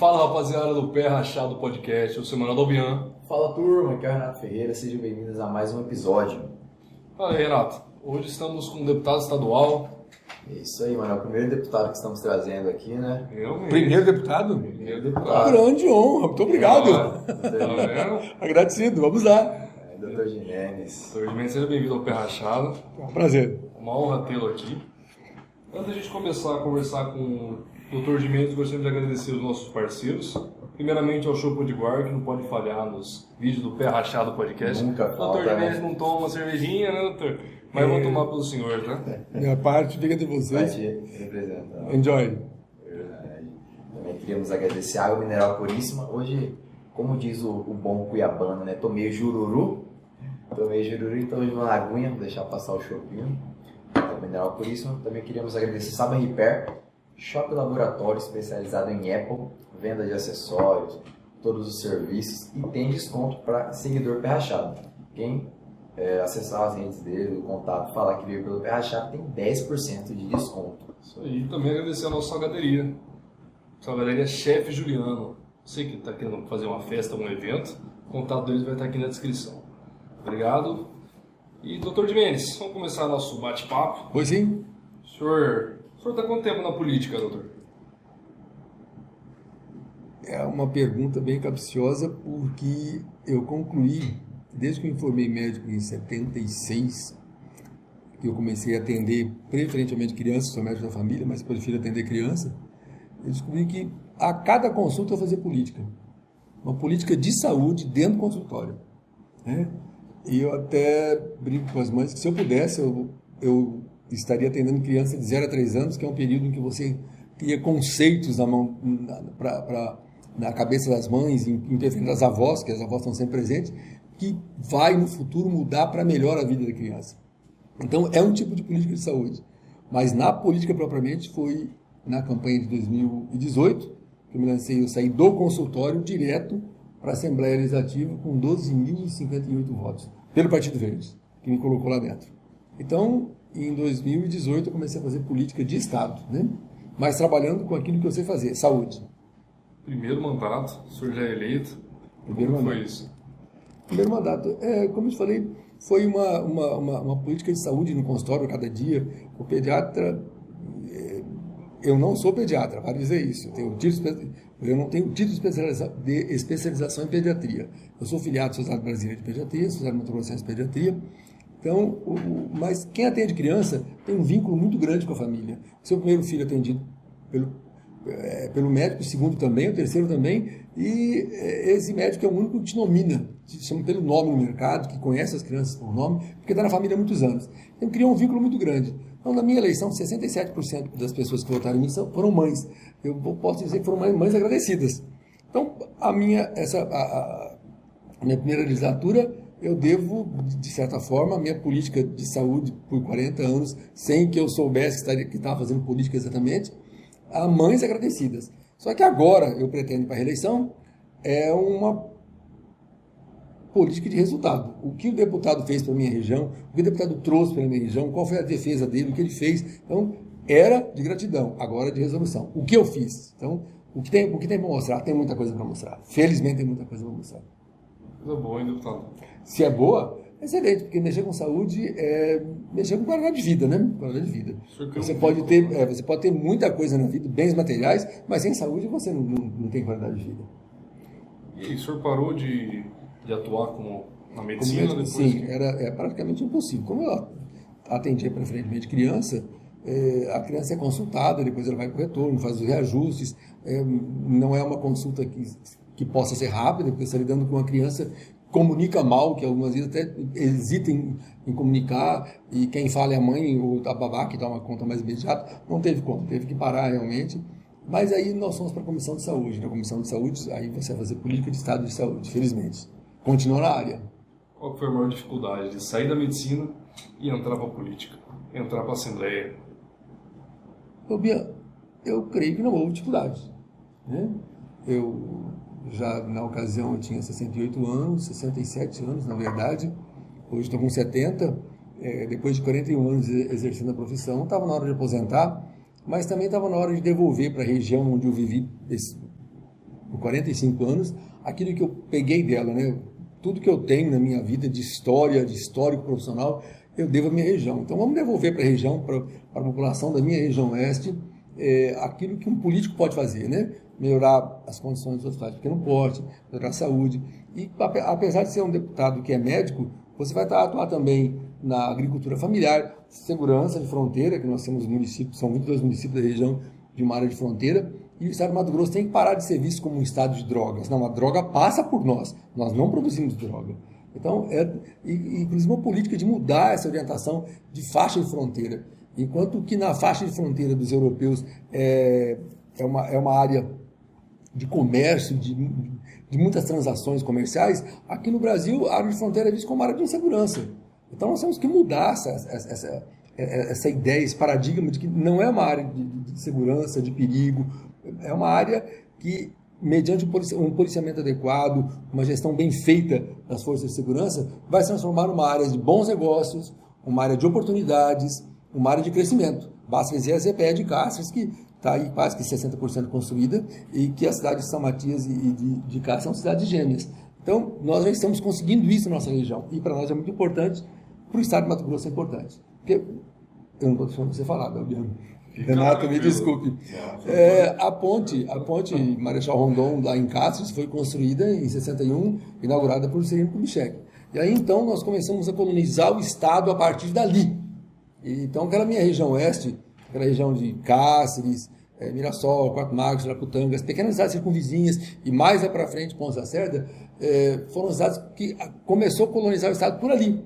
Fala rapaziada do Pé Rachado Podcast, eu sou o Manuel Dobian. Fala turma, aqui é o Renato Ferreira, sejam bem-vindos a mais um episódio. Fala aí, Renato. Hoje estamos com um deputado estadual. É isso aí, mano, é o primeiro deputado que estamos trazendo aqui, né? Eu mesmo. Primeiro deputado? Primeiro Uma deputado. grande honra, muito obrigado. Tá vendo? Agradecido, vamos lá. É, Dr. Jimenez. Doutor Jimenez, seja bem-vindo ao Pé Rachado. É um prazer. Uma honra tê-lo aqui. Antes da gente começar a conversar com Dr. Jimenez, gostaria de agradecer os nossos parceiros. Primeiramente ao Show Podiguar, que não pode falhar nos vídeos do Pé Rachado Podcast. Nunca falta, Jimenez né? não toma uma cervejinha, né, doutor? Mas eu vou tomar pelo senhor, tá? Minha parte fica de vocês. representar. Enjoy. Verdade. Também queríamos agradecer a Água Mineral Puríssima. Hoje, como diz o, o bom cuiabano, né? Tomei jururu. Tomei jururu, então hoje vou na aguinha, vou deixar passar o chopinho. Água Mineral Puríssima. Também queríamos agradecer Saban Repair, Shop Laboratório especializado em Apple, venda de acessórios, todos os serviços e tem desconto para seguidor Pé Rachado. Quem é, acessar as redes dele, o contato, falar que veio pelo Pé Rachado, tem 10% de desconto. Isso aí. Também agradecer a nossa salgaderia. Salgaderia Chefe Juliano. Você que está querendo fazer uma festa, um evento, o contato deles vai estar aqui na descrição. Obrigado. E, doutor Jimenez, vamos começar nosso bate-papo. Pois sim. O senhor o senhor está quanto tempo na política, doutor? É uma pergunta bem capciosa porque eu concluí, desde que eu informei médico em 76, que eu comecei a atender preferentemente crianças, sou médico da família, mas prefiro atender criança, eu descobri que a cada consulta eu fazia política. Uma política de saúde dentro do consultório. né? E eu até brinco com as mães que se eu pudesse, eu, eu estaria atendendo criança de 0 a 3 anos, que é um período em que você cria conceitos na mão, na, pra, pra- na cabeça das mães, defesa das avós, que as avós estão sempre presentes, que vai no futuro mudar para melhor a vida da criança. Então, é um tipo de política de saúde. Mas na política propriamente foi na campanha de 2018 que eu me lancei, eu saí do consultório direto para a Assembleia Legislativa com 12.058 votos, pelo Partido Verde, que me colocou lá dentro. Então, em 2018 eu comecei a fazer política de Estado, né? mas trabalhando com aquilo que eu sei fazer, saúde. Primeiro mandato, o senhor já é eleito. Primeiro Como mandato. foi isso? Primeiro mandato, é, como eu te falei, foi uma, uma, uma, uma política de saúde no consultório cada dia. O pediatra, é, eu não sou pediatra, vale dizer isso. Eu, tenho título, eu não tenho título de especializa- de especialização em pediatria. Eu sou filiado à Sociedade Brasileira de Pediatria, Sociedade Metropolitana de Pediatria. Então, o- mas quem atende criança tem um vínculo muito grande com a família. Seu primeiro filho atendido pelo, é, pelo médico, o segundo também, o terceiro também, e é, esse médico é o único que te nomina, te chama pelo nome no mercado, que conhece as crianças por nome, porque está na família há muitos anos. Então criou um vínculo muito grande. Então, na minha eleição, 67% das pessoas que votaram em mim foram mães. Eu posso dizer que foram mães, agradecidas. Então, a minha, essa, a- a minha primeira legislatura, eu devo, de certa forma, a minha política de saúde por 40 anos, sem que eu soubesse que estaria- que estava fazendo política exatamente, a mães agradecidas. Só que agora eu pretendo para a reeleição, é uma política de resultado. O que o deputado fez para a minha região, o que o deputado trouxe para a minha região, qual foi a defesa dele, o que ele fez. Então, era de gratidão, agora é de resolução. O que eu fiz? Então, o que tem, o que tem para mostrar? Tem muita coisa para mostrar. Felizmente tem muita coisa para mostrar. Coisa boa, hein, deputado? Se é boa, excelente, porque mexer com saúde é mexer com qualidade de vida, né? Qualidade de vida. criou Você pode, ter, é, você pode ter muita coisa na vida, bens materiais, mas sem saúde você não, não, não tem qualidade de vida. E o senhor parou de, de atuar como na medicina médico, depois? sim, que- era é praticamente impossível. Como eu atendia preferentemente criança, é, a criança é consultada, depois ela vai para o retorno, faz os reajustes. é, não é uma consulta que, que possa ser rápida, porque você está lidando com uma criança comunica mal, que algumas vezes até hesita em, em comunicar, e quem fala é a mãe ou a babá, que dá uma conta mais imediata, não teve como, teve que parar realmente. Mas aí nós fomos para a Comissão de Saúde. Na Comissão de Saúde, aí você vai fazer política de Estado de Saúde, felizmente. Continua na área. Qual foi a maior dificuldade de sair da medicina e entrar para a política? Entrar para a Assembleia? Bia, eu creio que não houve dificuldade. Né? Eu já na ocasião eu tinha 68 anos, 67 anos na verdade, hoje estou com 70, é, depois de 41 anos exercendo a profissão, estava na hora de aposentar, mas também estava na hora de devolver para a região onde eu vivi esse, 45 anos, aquilo que eu peguei dela, né? Tudo que eu tenho na minha vida de história, de histórico profissional, eu devo à minha região. Então vamos devolver para a região, para a população da minha região oeste, é, aquilo que um político pode fazer, né? Melhorar as condições dos hospitais de pequeno porte, melhorar a saúde. E apesar de ser um deputado que é médico, você vai atuar também na agricultura familiar, segurança de fronteira, que nós temos municípios, são 22 municípios da região de uma área de fronteira, e o Estado de Mato Grosso tem que parar de ser visto como um estado de drogas. Não, a droga passa por nós, nós não produzimos droga. Então, é, inclusive uma política de mudar essa orientação de faixa de fronteira. Enquanto que na faixa de fronteira dos europeus é, é, uma, é uma área de comércio, de, de muitas transações comerciais, aqui no Brasil a área de fronteira é vista como área de insegurança. Então nós temos que mudar essa, essa, essa ideia, esse paradigma de que não é uma área de, de segurança, de perigo, é uma área que, mediante um policiamento adequado, uma gestão bem feita das forças de segurança, vai se transformar numa área de bons negócios, uma área de oportunidades, uma área de crescimento. Basta dizer a ZPE de Cáceres, que está aí quase que 60% construída, e que a cidade de São Matias e de, de Cáceres são cidades gêmeas. Então, nós já estamos conseguindo isso na nossa região. E para nós é muito importante, para o estado de Mato Grosso é importante. Porque, eu não estou deixando você falar, Belbiano. Renato, me desculpe. É, a ponte, a ponte Marechal Rondon, lá em Cáceres, foi construída em 61, inaugurada por Serino Kubitschek. E aí, então, nós começamos a colonizar o estado a partir dali. E, então, aquela minha região oeste, aquela região de Cáceres, é, Mirassol, Quatro Magos, Laputanga, as pequenas cidades circunvizinhas e mais para frente, Pontes da Cerda, é, foram cidades que começou a colonizar o estado por ali.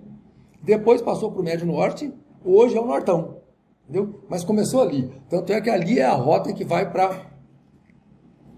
Depois passou para o Médio Norte, hoje é o Nortão. Entendeu? Mas começou ali. Tanto é que ali é a rota que vai para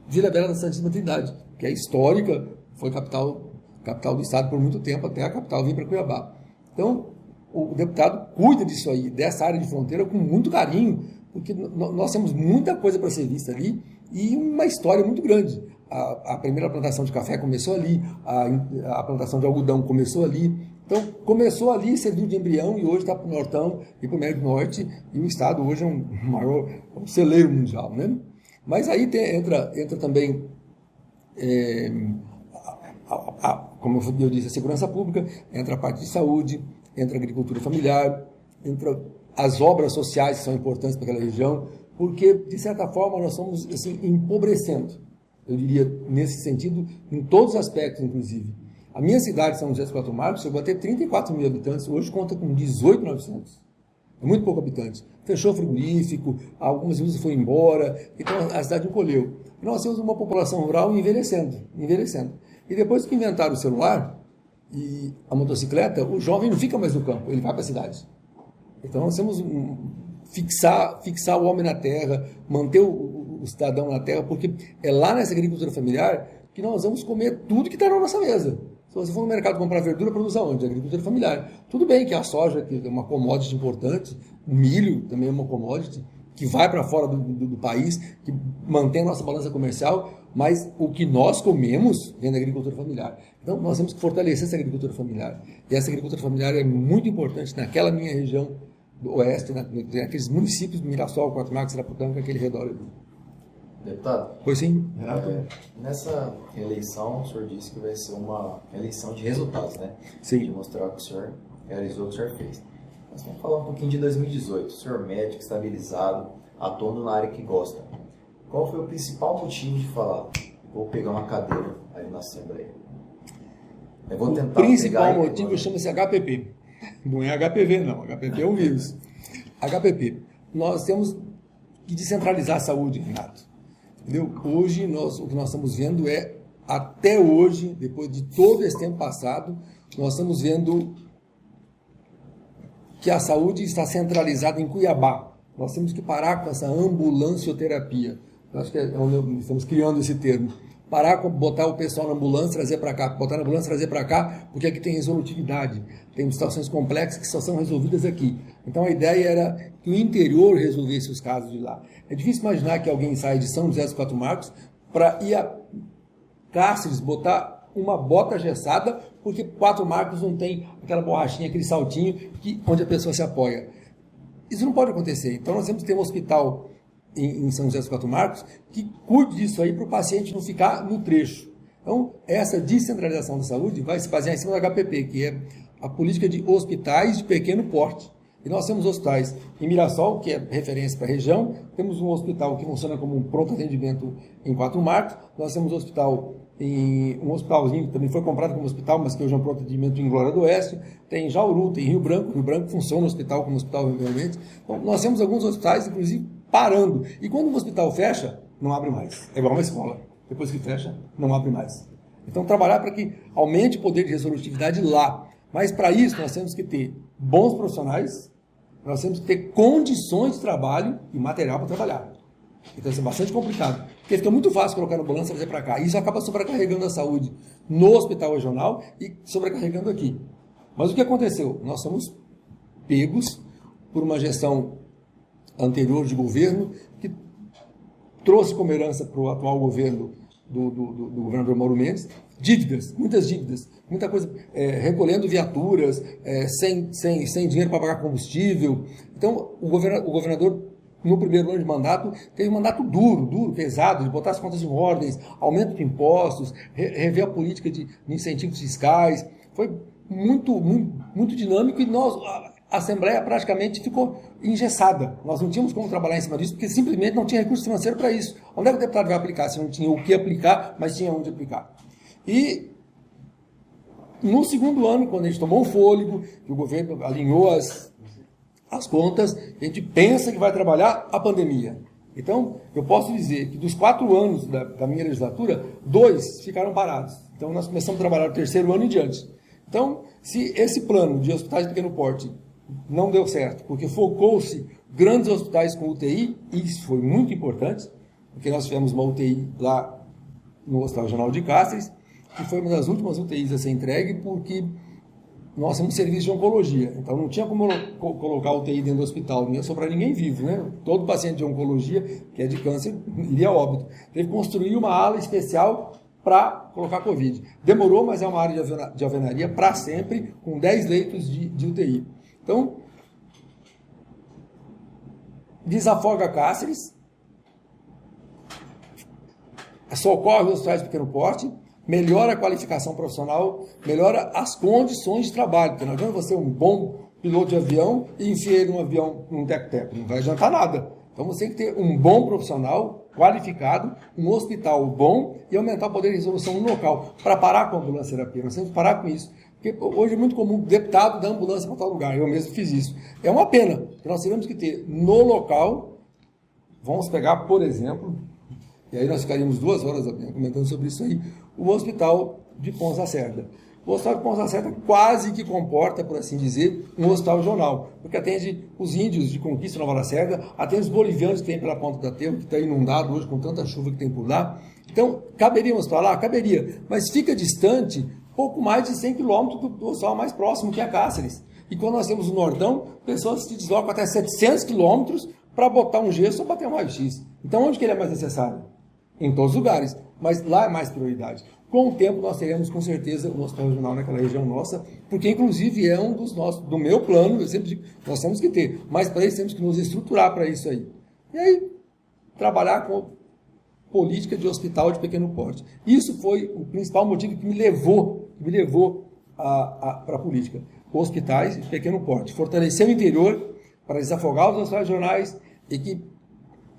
Vila Bela da Santíssima Trindade, que é histórica, foi capital, capital do estado por muito tempo, até a capital vir para Cuiabá. Então, o deputado cuida disso aí, dessa área de fronteira, com muito carinho, porque nós temos muita coisa para ser vista ali e uma história muito grande. A, a primeira plantação de café começou ali, a, a plantação de algodão começou ali. Então, começou ali, serviu de embrião e hoje está para o Nortão e para o Médio Norte, e o Estado hoje é um maior um celeiro mundial. Né? Mas aí tem, entra, entra também é, a, como eu disse, a segurança pública, entra a parte de saúde, entra a agricultura familiar, entra as obras sociais que são importantes para aquela região, porque, de certa forma, nós estamos assim, empobrecendo, eu diria, nesse sentido, em todos os aspectos, inclusive. A minha cidade, São José dos Quatro Marcos, chegou a ter 34 mil habitantes, hoje conta com 18,900. É muito pouco habitante. Fechou o frigorífico, algumas vezes foi embora, então a cidade encolheu. E nós temos uma população rural envelhecendo, envelhecendo. E depois que inventaram o celular, e a motocicleta, o jovem não fica mais no campo, ele vai para a cidade. Então nós temos um, fixar, fixar o homem na terra, manter o, o, cidadão na terra, porque é lá nessa agricultura familiar que nós vamos comer tudo que está na nossa mesa. Se você for no mercado comprar verdura, produz aonde? Agricultura familiar. Tudo bem que a soja, que é uma commodity importante, milho também é uma commodity, que vai para fora do, do, do, país, que mantém a nossa balança comercial, mas o que nós comemos vem da agricultura familiar. Então, nós temos que fortalecer essa agricultura familiar. E essa agricultura familiar é muito importante naquela minha região do oeste, na, naqueles municípios de Mirassol, Quatro Marcos, Siraputanga, aquele redor ali. Deputado? Pois sim, Renato. É, nessa eleição, o senhor disse que vai ser uma eleição de resultados, né? Sim. De mostrar o que o senhor realizou, o que o senhor fez. Mas vamos falar um pouquinho de 2018. O senhor médico, estabilizado, atuando na área que gosta. Qual foi o principal motivo de falar, vou pegar uma cadeira aí na Assembleia? Eu vou tentar o principal motivo chama-se HPP. Não é HPV, não. HPV é um vírus. HPP. Nós temos que descentralizar a saúde, Renato. Entendeu? Hoje, nós, o que nós estamos vendo é, até hoje, depois de todo esse tempo passado, nós estamos vendo que a saúde está centralizada em Cuiabá. Nós temos que parar com essa ambulancioterapia. Eu acho que é onde estamos criando esse termo. Parar com botar o pessoal na ambulância, trazer para cá, botar na ambulância, trazer para cá, porque aqui tem resolutividade. Tem situações complexas que só são resolvidas aqui. Então a ideia era que o interior resolvesse os casos de lá. É difícil imaginar que alguém saia de São José dos Quatro Marcos para ir a Cáceres, botar uma bota gessada, porque Quatro Marcos não tem aquela borrachinha, aquele saltinho que, onde a pessoa se apoia. Isso não pode acontecer. Então nós temos que ter um hospital em, em São José dos Quatro Marcos que cuide disso aí para o paciente não ficar no trecho. Então, essa descentralização da saúde vai se basear em cima da HPP, que é a política de hospitais de pequeno porte. E nós temos hospitais em Mirassol, que é referência para a região, temos um hospital que funciona como um pronto atendimento em Quatro Marcos, nós temos um hospital em um hospitalzinho que também foi comprado como hospital, mas que hoje é um pronto atendimento em Glória do Oeste, tem Jauru, tem Rio Branco, Rio Branco funciona o hospital como hospital realmente. Então, nós temos alguns hospitais, inclusive, parando. E quando um hospital fecha, não abre mais. É igual uma escola. Depois que fecha, não abre mais. Então, trabalhar para que aumente o poder de resolutividade lá. Mas, para isso, nós temos que ter bons profissionais, nós temos que ter condições de trabalho e material para trabalhar. Então, isso é bastante complicado. Porque fica muito fácil colocar no balanço e trazer para cá. Isso acaba sobrecarregando a saúde no hospital regional e sobrecarregando aqui. Mas o que aconteceu? Nós somos pegos por uma gestão anterior de governo que trouxe como herança para o atual governo do, do, do, do, governador Mauro Mendes dívidas, muitas dívidas, muita coisa, é, recolhendo viaturas, é, sem, sem, sem dinheiro para pagar combustível. Então, o, governador, o governador, no primeiro ano de mandato, teve um mandato duro, duro, pesado, de botar as contas em ordens, aumento de impostos, re, rever a política de, de incentivos fiscais. Foi muito, muito, muito dinâmico e nós, a Assembleia praticamente ficou engessada. Nós não tínhamos como trabalhar em cima disso, porque simplesmente não tinha recurso financeiro para isso. Onde é que o deputado vai aplicar se não tinha o que aplicar, mas tinha onde aplicar? E no segundo ano, quando a gente tomou o fôlego, que o governo alinhou as, as contas, a gente pensa que vai trabalhar a pandemia. Então, eu posso dizer que dos quatro anos da, da minha legislatura, dois ficaram parados. Então, nós começamos a trabalhar o terceiro ano em diante. Então, se esse plano de hospitais de pequeno porte não deu certo, porque focou-se grandes hospitais com UTI, isso foi muito importante, porque nós tivemos uma UTI lá no Hospital Regional de Cáceres, que foi uma das últimas UTIs a ser entregue, porque nós temos serviço de oncologia, então não tinha como colocar UTI dentro do hospital, não ia sobrar ninguém vivo, né? Todo paciente de oncologia, que é de câncer, iria óbito. Teve que construir uma ala especial para colocar Covid. Demorou, mas é uma área de alvenaria para sempre, com 10 leitos de, de UTI. Então, desafoga Cáceres, socorre os hospitais de pequeno porte, melhora a qualificação profissional, melhora as condições de trabalho. Porque não adianta você um bom piloto de avião e enfiar ele num avião num teco-teco, não vai adiantar nada. Então você tem que ter um bom profissional qualificado, um hospital bom e aumentar o poder de resolução no local para parar com a ambulância terapia. Nós temos que parar com isso. Porque hoje é muito comum deputado dar ambulância para tal lugar. Eu mesmo fiz isso. É uma pena, nós temos que ter no local, vamos pegar, por exemplo, e aí nós ficaríamos duas horas comentando sobre isso aí, o hospital de Pons Lacerda. O Hospital de Pons Lacerda quase que comporta, por assim dizer, um hospital regional, porque atende os índios de Conquista Nova Lacerda, atende os bolivianos que tem pela Ponta da Terra, que está inundado hoje com tanta chuva que tem por lá. Então, caberíamos para lá? Caberia, mas fica distante pouco mais de 100 quilômetros do, do hospital mais próximo, que é Cáceres. E quando nós temos o Nordão, pessoas se deslocam até 700 quilômetros para botar um gesso ou bater um raio-x. Então, onde que ele é mais necessário? Em todos os lugares, mas lá é mais prioridade. Com o tempo, nós teremos com certeza o hospital regional naquela região nossa, porque inclusive é um dos nossos, do meu plano, eu sempre digo, nós temos que ter, mas para isso temos que nos estruturar para isso aí. E aí, trabalhar com política de hospital de pequeno porte. Isso foi o principal motivo que me levou que me levou para a política. Hospitais de pequeno porte. Fortalecer o interior para desafogar os hospitais regionais e que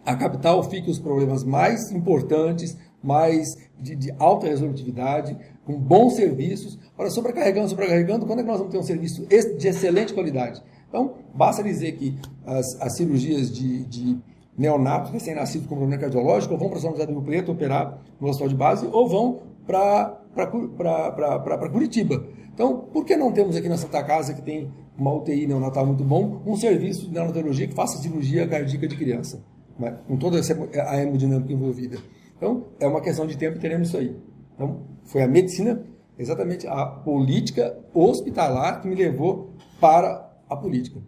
a capital fique os problemas mais importantes, mais de, de, alta resolutividade, com bons serviços. Ora, sobrecarregando, sobrecarregando, quando é que nós vamos ter um serviço de excelente qualidade? Então, basta dizer que as, as cirurgias de, de neonatos recém-nascidos com problema cardiológico vão para São José do Rio Preto operar no hospital de base ou vão para Curitiba. Então, por que não temos aqui na Santa Casa, que tem uma UTI neonatal muito bom, um serviço de neonatologia que faça cirurgia cardíaca de criança, né? com toda essa, a hemodinâmica envolvida? Então, é uma questão de tempo e teremos isso aí. Então, foi a medicina, exatamente a política hospitalar que me levou para a política.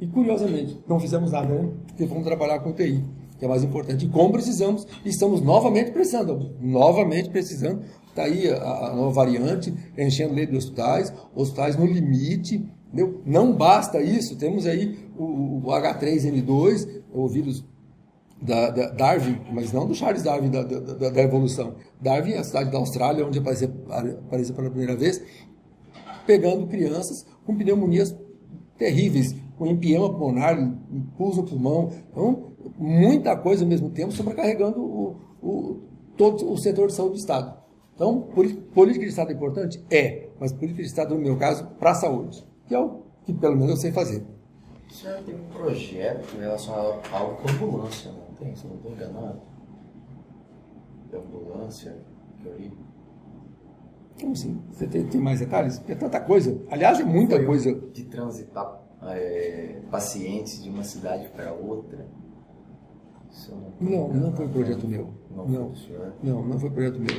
E, curiosamente, não fizemos nada, né? Porque fomos trabalhar com UTI que é mais importante. E como precisamos, estamos novamente precisando, novamente precisando. Está aí a, a, nova variante, enchendo leito de hospitais, hospitais no limite. Entendeu? Não basta isso, temos aí o, o H3N2, o vírus da, da Darwin, mas não do Charles Darwin da, da, da, evolução. Darwin é a cidade da Austrália, onde apareceu, apareceu pela primeira vez, pegando crianças com pneumonias terríveis, com empiema pulmonar, pulso pulmão, então, muita coisa ao mesmo tempo, sobrecarregando o, o, todo o setor de saúde do Estado. Então, política de Estado é importante? É, mas política de Estado, no meu caso, para a saúde, que é o que pelo menos eu sei fazer. Senhor tem um projeto relacionado a algo com ambulância, não tem? Se eu não estou enganado. De ambulância, que eu li. Como assim? Você tem, tem, mais detalhes? É tanta coisa. Aliás, é muita Foi coisa. De transitar é, pacientes de uma cidade para outra. Não, não, não, foi projeto meu. Não, não, não, não foi projeto meu.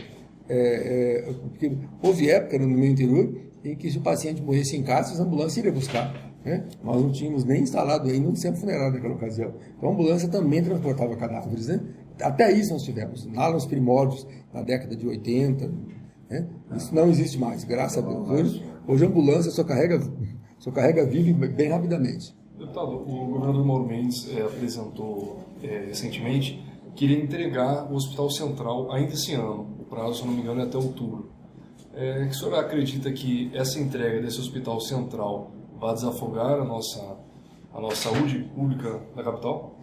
É, é, porque houve época no meu interior em que se o paciente morresse em casa, as ambulâncias iriam buscar. Né? Nós não tínhamos nem instalado ainda um centro funerário naquela ocasião. Então a ambulância também transportava cadáveres. Né? Até isso nós tivemos, lá nos primórdios, na década de 80. Né? Isso não existe mais, graças a Deus. Hoje, hoje a ambulância só carrega, só carrega vive bem rapidamente. Deputado, o governador Mauro Mendes é, apresentou é, recentemente que iria entregar o Hospital Central ainda esse ano. O prazo, se não me engano, é até outubro. É, o senhor acredita que essa entrega desse Hospital Central vai desafogar a nossa, a nossa saúde pública da capital?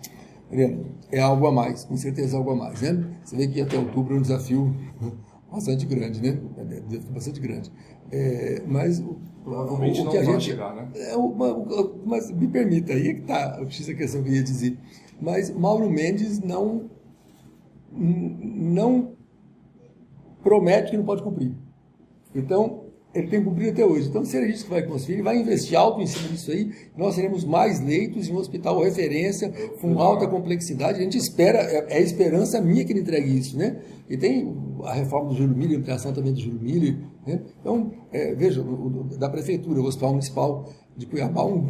É algo a mais, com certeza algo a mais. Né? Você vê que até outubro é um desafio bastante grande, né? É bastante grande. É, mas provavelmente o, o que não a vai gente, chegar, né? É, uma, mas me permita, aí é que está a questão que eu ia dizer. Mas Mauro Mendes não não promete que não pode cumprir. Então, ele tem cumprido até hoje. Então, se ele que vai conseguir, ele vai investir alto em cima disso aí, nós teremos mais leitos em um hospital referência, com alta complexidade. A gente espera, é, é a esperança minha que ele entregue isso, né? E tem a reforma do Júlio Miller, a ampliação também do Júlio Miller. Né? Então, é, veja, o, o, da prefeitura, o Hospital Municipal de Cuiabá, um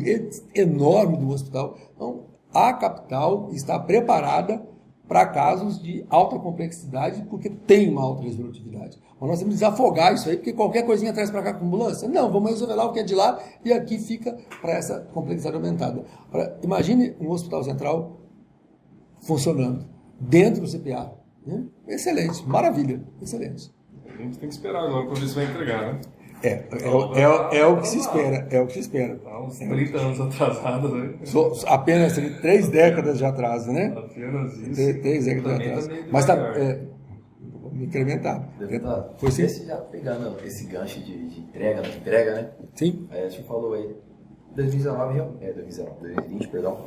enorme do hospital. Então, a capital está preparada para casos de alta complexidade, porque tem uma alta resolutividade. Mas nós temos que desafogar isso aí, porque qualquer coisinha traz para cá com ambulância. Não, vamos resolver lá o que é de lá e aqui fica para essa complexidade aumentada. Agora, imagine um hospital central funcionando dentro do CPA. Né? Excelente, maravilha, excelente. A gente tem que esperar agora ver se vai entregar, né? É, é, é, é, o que se espera, é o que se espera. Há uns 30 anos atrasados, né? apenas três décadas de atraso, né? Apenas isso. Três, décadas de atraso. Mas tá, é, incrementar. Deputado, Foi sim? Esse já pegando esse gancho de, de entrega, de entrega, né? Sim. Aí a gente falou aí, 2019, é, 2019, 2020, perdão,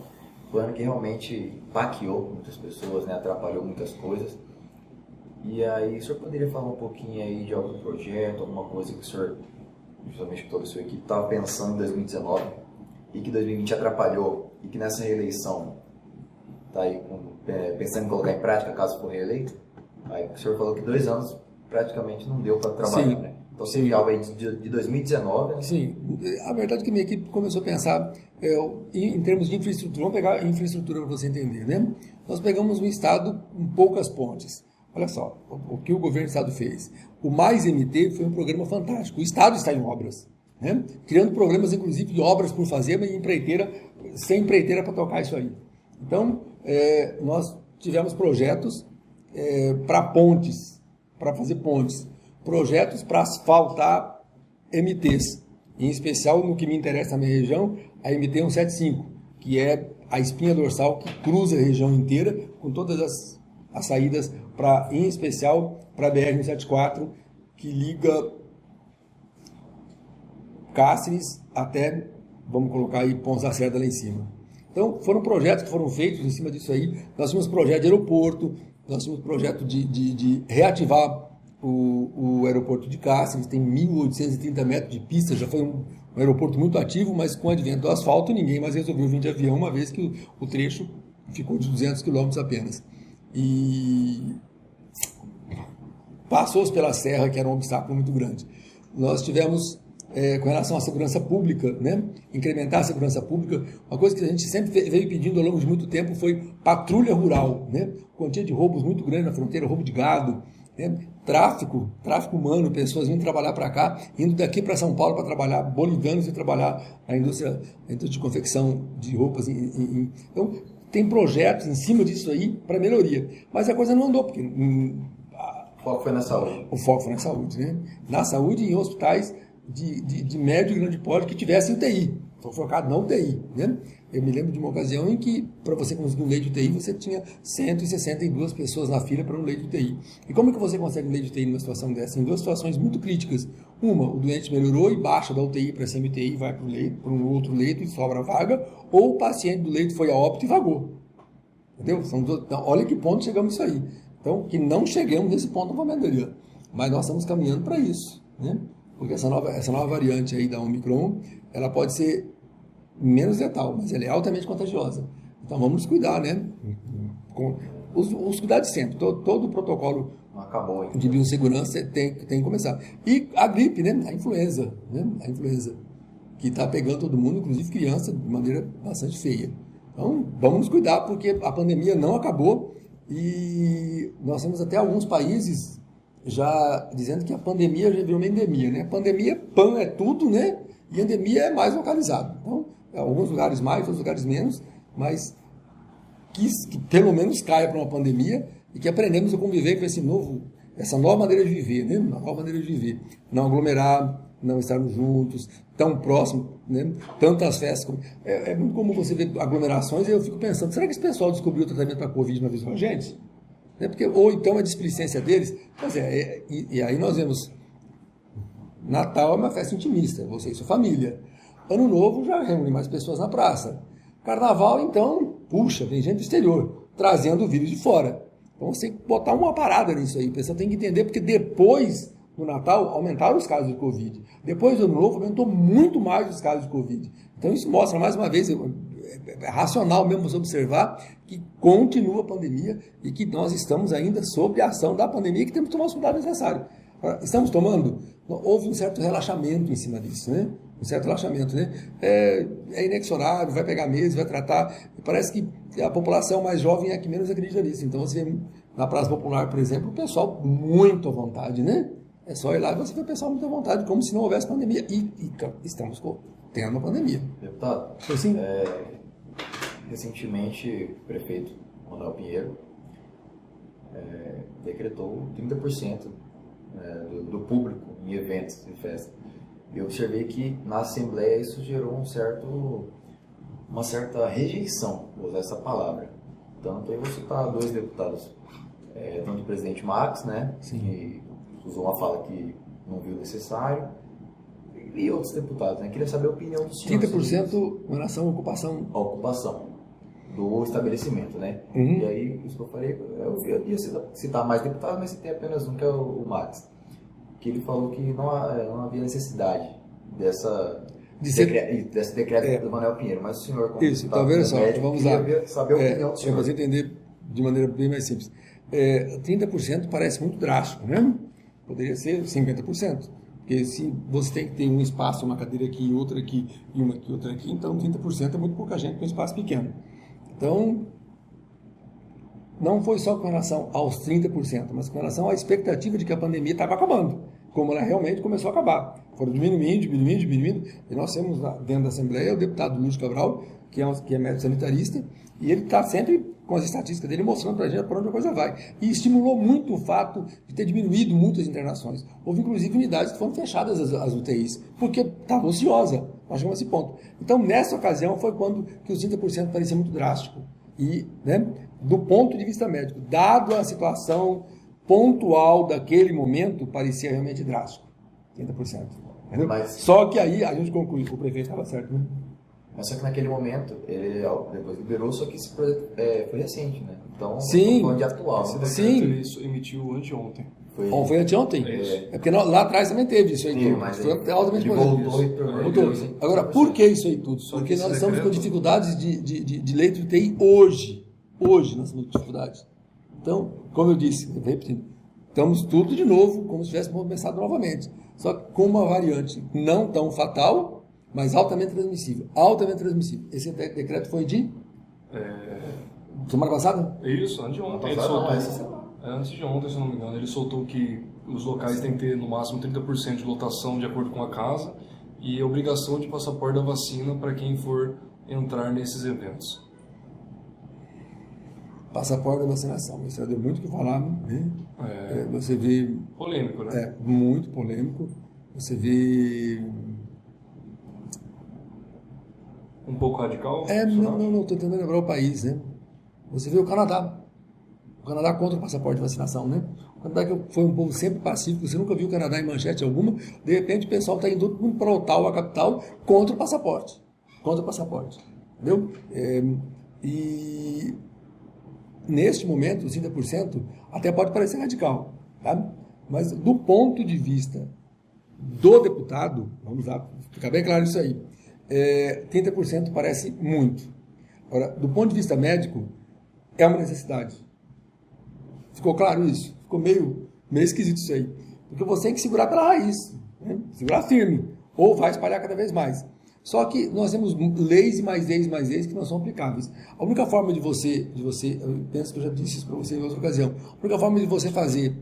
foi um ano que realmente baqueou muitas pessoas, né? Atrapalhou muitas coisas. E aí, o senhor poderia falar um pouquinho aí de algum projeto, alguma coisa que o senhor, justamente toda a sua equipe, estava pensando em 2019 e que 2020 atrapalhou e que nessa reeleição está aí é, pensando em colocar em prática caso for reeleito? Aí o senhor falou que dois anos praticamente não deu para trabalhar, Sim. né? Então seria algo aí de, de 2019, né? Sim, a verdade é que minha equipe começou a pensar é, em, em, termos de infraestrutura. Vamos pegar infraestrutura para você entender, né? Nós pegamos um estado com poucas pontes. Olha só, o que o governo do Estado fez. O Mais MT foi um programa fantástico. O Estado está em obras, né? criando problemas, inclusive, de obras por fazer, mas empreiteira, sem empreiteira para tocar isso aí. Então, é, nós tivemos projetos é, para pontes, para fazer pontes, projetos para asfaltar MTs, em especial no que me interessa na minha região, a MT 175, que é a espinha dorsal que cruza a região inteira, com todas as, as saídas para, em especial, para a BR-174, que liga Cáceres até, vamos colocar aí, Pontos da Serra lá em cima. Então, foram projetos que foram feitos em cima disso aí. Nós tínhamos projeto de aeroporto, nós tínhamos projeto de, de, de reativar o, o, aeroporto de Cáceres, tem 1.830 metros de pista, já foi um, um, aeroporto muito ativo, mas com o advento do asfalto, ninguém mais resolveu vir de avião, uma vez que o, o trecho ficou de 200 quilômetros apenas. E passou pela serra, que era um obstáculo muito grande. Nós tivemos, é, com relação à segurança pública, né, incrementar a segurança pública, uma coisa que a gente sempre veio pedindo ao longo de muito tempo foi patrulha rural, né, quantia de roubos muito grande na fronteira, roubo de gado, né, tráfico, tráfico humano, pessoas vindo trabalhar para cá, indo daqui para São Paulo para trabalhar, bolivianos e trabalhar na indústria, na indústria de confecção de roupas. Em, em, então, tem projetos em cima disso aí para melhoria. Mas a coisa não andou, porque hum, foco foi na saúde. o foco foi na saúde, né? Na saúde e em hospitais de, de, de médio e grande porte que tivessem UTI. Foi focado na UTI, né? Eu me lembro de uma ocasião em que, para você conseguir um leito de UTI, você tinha 162 pessoas na fila para um leito de UTI. E como é que você consegue um leito de UTI numa situação dessa? Em duas situações muito críticas. Uma, o doente melhorou e baixa da UTI para CMTI, vai para para um outro leito e sobra vaga, ou o paciente do leito foi a óbito e vagou. Entendeu? São duas- então, olha que ponto chegamos isso aí. Então, que não cheguemos nesse ponto novamente, Adriano. Mas nós estamos caminhando para isso, né? Porque essa nova, essa nova variante aí da Omicron, ela pode ser menos letal, mas ela é altamente contagiosa. Então, vamos cuidar, né? Com os, os cuidados sempre. Todo, todo o protocolo acabou ainda. de biossegurança tem, tem que começar. E a gripe, né? A influenza, né? A influenza, que está pegando todo mundo, inclusive criança, de maneira bastante feia. Então, vamos cuidar, porque a pandemia não acabou e nós temos até alguns países já dizendo que a pandemia já virou uma endemia, né? Pandemia, pan é tudo, né? E endemia é mais localizado. Então, em alguns lugares mais, outros lugares menos, mas que, que pelo menos caia para uma pandemia e que aprendemos a conviver com esse novo, essa nova maneira de viver, né? Uma nova maneira de viver. Não aglomerar, não estarmos juntos, tão próximos, né? Tantas festas. como- É, é muito comum você ver aglomerações e eu fico pensando, será que esse pessoal descobriu o tratamento para a Covid uma vez com a gente? Né? Porque, ou então é displicência deles. Pois é, é, e, e aí nós vemos Natal é uma festa intimista, você e sua família. Ano Novo já reúne mais pessoas na praça. Carnaval, então, puxa, vem gente do exterior, trazendo o vírus de fora. Então você tem que botar uma parada nisso aí. A pessoa tem que entender, porque depois do Natal aumentaram os casos de Covid. Depois do Ano Novo aumentou muito mais os casos de Covid. Então isso mostra, mais uma vez, é, é racional mesmo observar que continua a pandemia e que nós estamos ainda sob a ação da pandemia e que temos que tomar os cuidados necessários. Agora, Estamos tomando? Houve um certo relaxamento em cima disso, né? Um certo relaxamento, né? É, é inexorável, vai pegar meses, vai tratar. Parece que a população mais jovem é a que menos acredita nisso. Então, você vê na Praça Popular, por exemplo, o pessoal muito à vontade, né? É só ir lá e você vê o pessoal muito à vontade, como se não houvesse pandemia. E, e estamos tendo uma pandemia. Deputado, sim? é, recentemente o prefeito Manuel Pinheiro é, decretou 30% né, do, do público em eventos e festas. Eu observei que na Assembleia isso gerou um certo, uma certa rejeição, vou usar essa palavra. Tanto eu vou citar dois deputados, é, tanto o presidente Max, né, Sim. que usou uma fala que não viu necessário, e outros deputados, né? Queria saber a opinião do senhor. sobre isso. 30% em relação à ocupação. a ocupação do estabelecimento, né? Uhum. E aí, isso que eu falei, eu, eu ia citar, mais deputados, mas citei apenas um, que é o, Max. Que ele falou que não, há- não havia necessidade dessa, De ser- desse decreto É. do Manuel Pinheiro. Mas o senhor, como Isso, tá vendo só? médico, Vamos lá. saber a É, opinião do senhor. você entender de maneira bem mais simples. É, 30% parece muito drástico, né? Poderia ser 50%. Porque se você tem que ter um espaço, uma cadeira aqui, outra aqui, e uma aqui, outra aqui, então 30% é muito pouca gente com um espaço pequeno. Então, não foi só com relação aos 30%, mas com relação à expectativa de que a pandemia estava acabando, como ela realmente começou a acabar. Foram diminuindo, diminuindo, diminuindo, e nós temos dentro da Assembleia o deputado Lúcio Cabral, que é, um, que é médico sanitarista, e ele está sempre com as estatísticas dele mostrando para a gente para onde a coisa vai. E estimulou muito o fato de ter diminuído muitas internações. Houve, inclusive, unidades que foram fechadas as, as UTIs, porque estava ociosa. Nós chegamos a esse ponto. Então, nessa ocasião, foi quando que os 30% parecia muito drástico. E, né, do ponto de vista médico, dado a situação pontual daquele momento, parecia realmente drástico. 30%. Entendeu? Mas- Só que aí a gente conclui o prefeito estava certo, né? Mas só que naquele momento, ele ó, depois liberou, só que esse projeto é, foi recente, né? Então, Sim. foi de atual. Esse né? decreto Sim. ele isso emitiu anteontem. Foi, Bom, foi anteontem? Isso. É porque lá atrás também teve isso aí Sim, tudo. mas Foi ele- altamente ele voltou e Voltou. Agora, por que isso aí tudo? Porque que nós estamos com dificuldades de, de, de, de leito de UTI hoje. Hoje nós temos dificuldades. Então, como eu disse, repetindo, estamos tudo de novo, como se tivéssemos começado novamente. Só que com uma variante não tão fatal, mas altamente transmissível. Altamente transmissível. Esse de- decreto foi de semana passada? É isso, anteontem. Ele Passado, soltou, não, semana. é, antes de ontem, se eu não me engano, ele soltou que os locais têm que ter no máximo 30% de lotação de acordo com a casa e obrigação de passaporte da vacina para quem for entrar nesses eventos. passaporte da vacinação. Isso deu muito o que falar, né? É. É, você vê Polêmico, né? é muito polêmico. Você vê Um pouco radical. É, não, não, não, estou tentando lembrar o país, né? Você vê o Canadá. O Canadá contra o passaporte de vacinação, né? O Canadá que foi um povo sempre pacífico, você nunca viu o Canadá em manchete alguma, de repente o pessoal está indo para Ottawa, a capital, contra o passaporte. Contra o passaporte. Entendeu? É, e neste momento, os 30% até pode parecer radical, tá? Mas do ponto de vista do deputado, vamos lá, ficar bem claro isso aí, é, 30% parece muito. Agora, do ponto de vista médico, é uma necessidade. Ficou claro isso? Ficou meio, meio esquisito isso aí. Porque você tem que segurar pela raiz, né? segurar firme, ou vai espalhar cada vez mais. Só que nós temos leis e mais leis e mais leis que não são aplicáveis. A única forma de você, de você, eu penso que eu já disse isso para você em outra ocasião, a única forma de você fazer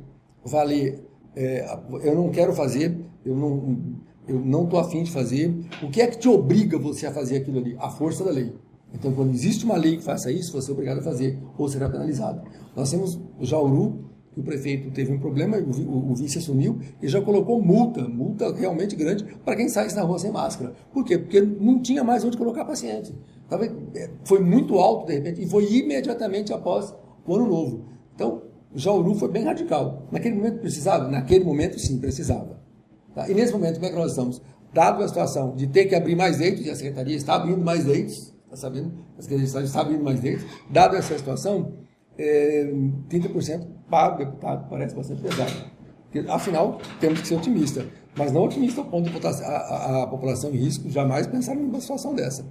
valer, é, eu não quero fazer, eu não, eu não estou afim de fazer, o que é que te obriga você a fazer aquilo ali? A força da lei. Então, quando existe uma lei que faça isso, você é obrigado a fazer, ou será penalizado. Nós temos o Jauru, que o prefeito teve um problema, o, o- vice assumiu e já colocou multa, multa realmente grande, para quem sai na rua sem máscara. Por quê? Porque não tinha mais onde colocar paciente. Tava, é, foi muito alto, de repente, e foi imediatamente após o ano novo. Então, o Jauru foi bem radical. Naquele momento precisava? Naquele momento, sim, precisava. Tá? E nesse momento, como é que nós estamos? Dado a situação de ter que abrir mais leitos, e a Secretaria está abrindo mais leitos, está sabendo? A Secretaria está abrindo mais leitos. Dado essa situação, é, 30% para o deputado parece bastante pesado. Porque, afinal, temos que ser otimistas. Mas não otimista ao ponto de botar a, a- a população em risco, jamais pensar numa situação dessa.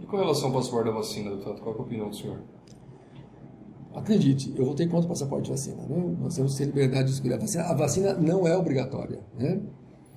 E com relação ao passaporte da vacina, deputado, qual é a opinião do senhor? Acredite, eu votei contra o passaporte de vacina. Né? Nós temos que ter liberdade de escolher a vacina. A vacina não é obrigatória. Né?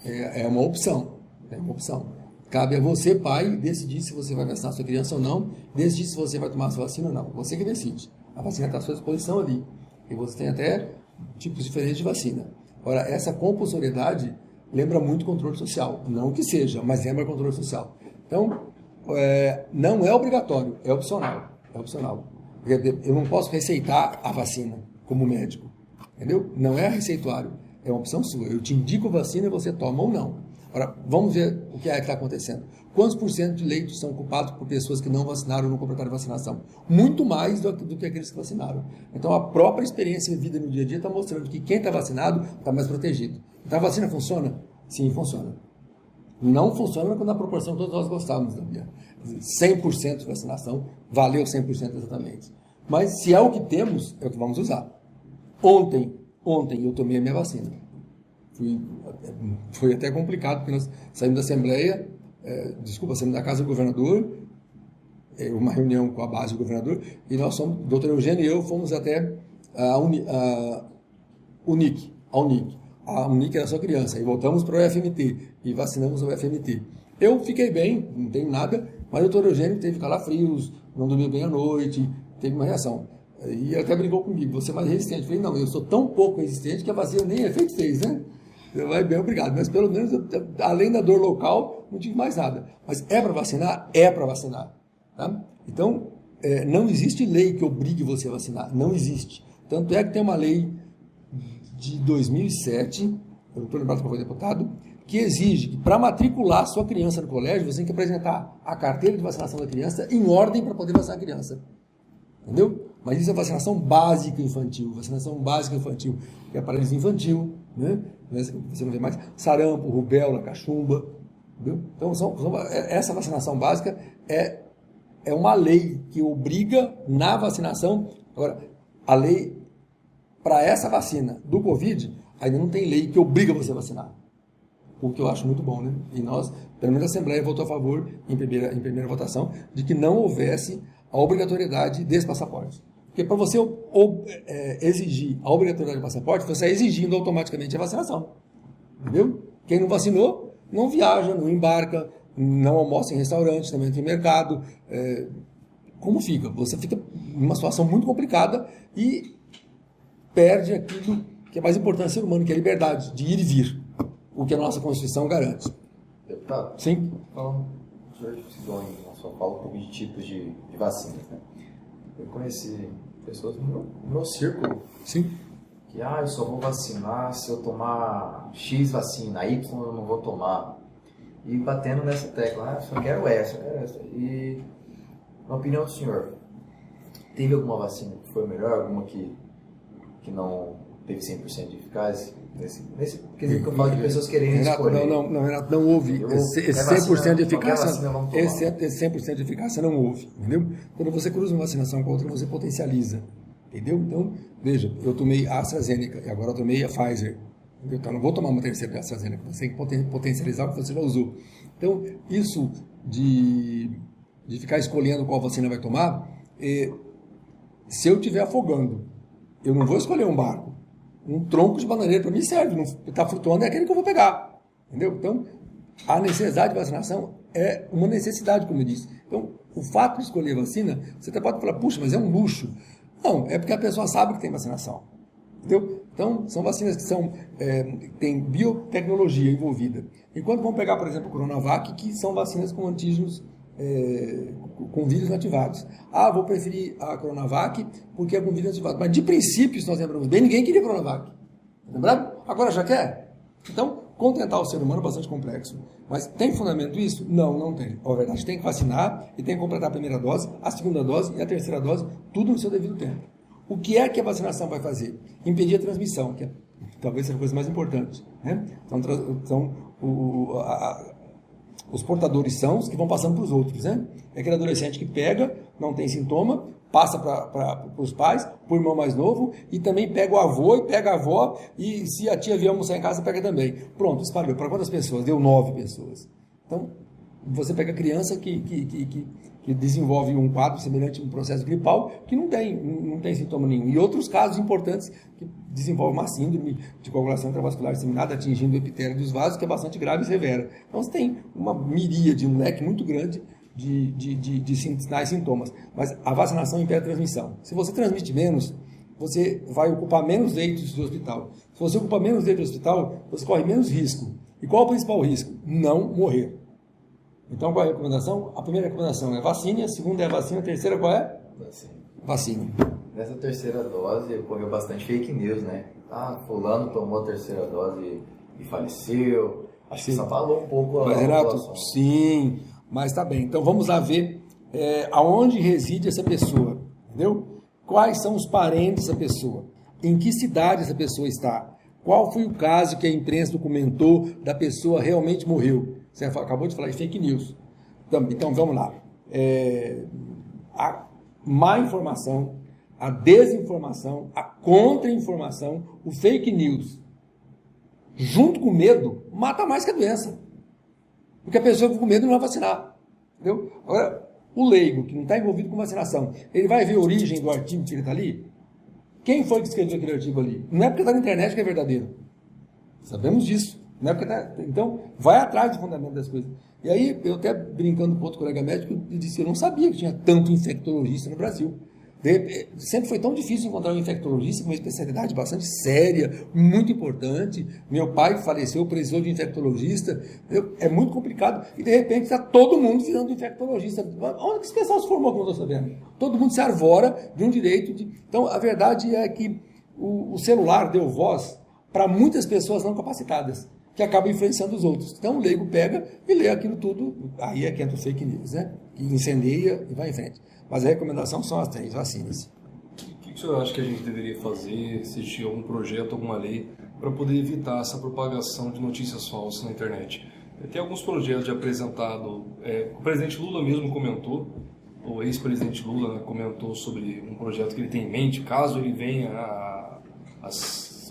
É, é uma opção. É uma opção. Cabe a você, pai, decidir se você vai vacinar sua criança ou não, decidir se você vai tomar sua vacina ou não. Você que decide. A vacina está à sua disposição ali. E você tem até tipos diferentes de vacina. Ora, essa compulsoriedade lembra muito controle social. Não que seja, mas lembra controle social. Então, é, não é obrigatório, é opcional. É opcional. Eu não posso receitar a vacina como médico. Entendeu? Não é receituário. É uma opção sua. Eu te indico vacina e você toma ou não. Agora, vamos ver o que é que está acontecendo. Quantos por cento de leitos são ocupados por pessoas que não vacinaram ou não completaram a vacinação? Muito mais do, que aqueles que vacinaram. Então, a própria experiência vivida no dia a dia está mostrando que quem está vacinado está mais protegido. Então, a vacina funciona? Sim, funciona. Não funciona quando a proporção que todos nós gostávamos da minha. 100% de vacinação, valeu 100% exatamente. Mas se é o que temos, é o que vamos usar. Ontem, ontem eu tomei a minha vacina. Fui, foi até complicado, porque nós saímos da Assembleia, eh, desculpa, saímos da Casa do Governador, eh, uma reunião com a base do governador, e nós fomos, o doutor Eugênio e eu fomos até a, Uni, a Unic, a Unic. A Unic era só criança, e voltamos para o FMT, e vacinamos o FMT. Eu fiquei bem, não tenho nada, mas o doutor Eugênio teve calafrios, não dormiu bem à noite, teve uma reação. E até brincou comigo, você é mais resistente. Eu falei, não, eu sou tão pouco resistente que a vacina nem efeito fez, né? Vai bem, obrigado. Mas pelo menos, além da dor local, não tive mais nada. Mas é para vacinar? É para vacinar. Tá? Então, é, não existe lei que obrigue você a vacinar. Não existe. Tanto é que tem uma lei de 2007, eu não estou lembrado qual foi deputado, que exige que para matricular sua criança no colégio, você tem que apresentar a carteira de vacinação da criança em ordem para poder vacinar a criança. Entendeu? Mas isso é vacinação básica infantil, vacinação básica infantil, que é paralisia infantil, né? Você não vê mais, sarampo, rubéola, cachumba, entendeu? Então, são, são- é- essa vacinação básica é, é uma lei que obriga na vacinação. Agora, a lei para essa vacina do Covid, ainda não tem lei que obriga você a vacinar. O que eu acho muito bom, né? E nós, pelo menos a Assembleia votou a favor, em primeira, em primeira votação, de que não houvesse a obrigatoriedade desse passaporte. Porque para você ob- é, exigir a obrigatoriedade do passaporte, você está exigindo automaticamente a vacinação. Entendeu? Quem não vacinou, não viaja, não embarca, não almoça em restaurante, não entra em mercado. é, como fica? Você fica numa situação muito complicada e perde aquilo que é mais importante ser humano, que é a liberdade de ir e vir. O que a nossa Constituição garante. Deputado, Sim? falando, o senhor citou em sua fala um pouco de tipos de, de vacinas, né? eu conheci pessoas no meu, no meu círculo Sim. que, ah, eu só vou vacinar se eu tomar X vacina, Y eu não vou tomar. E batendo nessa tecla, ah, só quero essa, só quero essa. E, na opinião do senhor, teve alguma vacina que foi melhor, alguma que, que não teve 100% de eficácia? Nesse, nesse quesito que eu falo de pessoas querendo Renato, escolher. não, não, não, Renato, não houve. Eu- Esse, esse qualquer 100% de vacina- qualquer eficácia, vacina vamos tomar. esse, esse 100% de eficácia não houve, entendeu? Quando você cruza uma vacinação com outra, você potencializa, entendeu? Então, veja, eu tomei a AstraZeneca e agora eu tomei a Pfizer. entendeu? Então, não vou tomar uma terceira da AstraZeneca, você tem que poten- potencializar o que você já usou. Então, isso de, de ficar escolhendo qual vacina vai tomar, eh, se eu estiver afogando, eu não vou escolher um barco. Um tronco de bananeira para mim serve. Está flutuando é aquele que eu vou pegar. Entendeu? Então, a necessidade de vacinação é uma necessidade, como eu disse. Então, o fato de escolher vacina, você até pode falar, puxa, mas é um luxo. Não, é porque a pessoa sabe que tem vacinação. Entendeu? Então, são vacinas que são, é, tem biotecnologia envolvida. Enquanto vamos pegar, por exemplo, o Coronavac, que são vacinas com antígenos é, com vírus ativados. Ah, vou preferir a Coronavac porque é com vírus ativado. Mas, de princípio, se nós lembramos bem, ninguém queria Coronavac. Lembrado? Agora já quer? Então, contentar o ser humano é bastante complexo. Mas tem fundamento isso? Não, não tem. Na verdade, tem que vacinar e tem que completar a primeira dose, a segunda dose e a terceira dose, tudo no seu devido tempo. O que é que a vacinação vai fazer? Impedir a transmissão, que é, talvez seja a coisa mais importante. Né? Então, então o, a- a- os portadores são os que vão passando para os outros, né? É aquele adolescente que pega, não tem sintoma, passa para os pais, para o irmão mais novo, e também pega o avô e pega a avó, e se a tia vier almoçar em casa, pega também. Pronto, espalhou. Para quantas pessoas? Deu nove pessoas. Então, você pega a criança que, que, que, que, que desenvolve um quadro semelhante a um processo gripal, que não tem, não tem sintoma nenhum. E outros casos importantes que desenvolvem uma síndrome de coagulação intravascular disseminada atingindo o epitélio dos vasos, que é bastante grave e severa. Então você tem uma miríade, um leque muito grande de, de, de, de sinais e sintomas. Mas a vacinação impede a transmissão. Se você transmite menos, você vai ocupar menos leitos do hospital. Se você ocupa menos leitos do hospital, você corre menos risco. E qual é o principal risco? Não morrer. Então, qual é a recomendação? A primeira recomendação é vacine, a segunda é vacina, a terceira qual é? Vacine. nessa terceira dose ocorreu bastante fake news, né? Ah, fulano tomou a terceira dose e faleceu. Acho que Sim. só falou um pouco a Mas, Renato, sim, mas tá bem. Então vamos lá ver é, aonde reside essa pessoa, entendeu? Quais são os parentes dessa pessoa? Em que cidade essa pessoa está? Qual foi o caso que a imprensa documentou da pessoa realmente morreu? Você acabou de falar de fake news. Então, vamos lá. É, a má informação, a desinformação, a contra-informação, o fake news, junto com o medo, mata mais que a doença. Porque a pessoa com medo não vai vacinar. Entendeu? Agora, o leigo, que não está envolvido com vacinação, ele vai ver a origem do artigo que está ali? Quem foi que escreveu aquele artigo ali? Não é porque está na internet que é verdadeiro. Sabemos disso. Não é porque tá... Então, vai atrás do fundamento das coisas. E aí, eu até brincando com outro colega médico, ele disse eu não sabia que tinha tanto infectologista no Brasil. De- Sempre foi tão difícil encontrar um infectologista com uma especialidade bastante séria, muito importante. Meu pai faleceu, precisou de infectologista. entendeu? É muito complicado. E de repente está todo mundo virando infectologista. Onde que esse pessoal se formou, que eu estou sabendo? Todo mundo se arvora de um direito de. Então, a verdade é que o, o celular deu voz para muitas pessoas não capacitadas, que acabam influenciando os outros. Então o leigo pega e lê aquilo tudo, aí é que entra o fake news, né? E incendeia e vai em frente. Mas a recomendação são as três, vacine-se. O que o senhor acha que a gente deveria fazer, se existir algum projeto, alguma lei, para poder evitar essa propagação de notícias falsas na internet? Tem alguns projetos já apresentados, é, o presidente Lula mesmo comentou, o ex-presidente Lula né, comentou sobre um projeto que ele tem em mente, caso ele venha a, a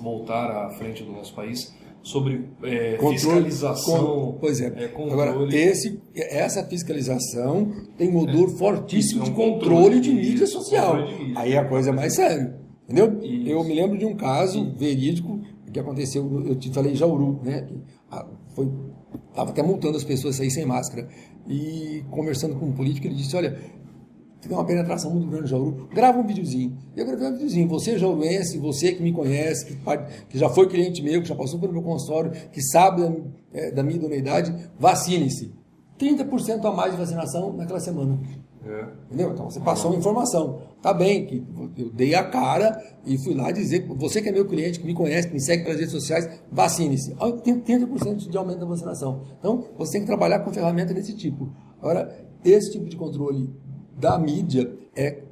voltar à frente do nosso país, sobre é, fiscalização, com- pois é. é, controle. Agora, esse, essa fiscalização tem modor fortíssimo Isso, é de um controle, controle de mídia social. controle de mídia. Aí a coisa é mais séria. Entendeu? Isso. Eu me lembro de um caso verídico que aconteceu, eu te falei em Jauru, né? ah, foi, tava até multando as pessoas aí sem máscara. E conversando com um político, ele disse, olha, tem uma penetração muito grande em Jauru, grava um videozinho. Eu gravei um videozinho, você jauruense, você que me conhece, que, que já foi cliente meu, que já passou pelo meu consultório, que sabe da, eh, da minha idoneidade, vacine-se. 30% a mais de vacinação naquela semana. É. Entendeu? Então você passou uma informação. Tá bem, que eu dei a cara e fui lá dizer, você que é meu cliente, que me conhece, que me segue pelas redes sociais, vacine-se. Tem 30% de aumento da vacinação. Então, você tem que trabalhar com ferramenta desse tipo. Agora, esse tipo de controle da mídia é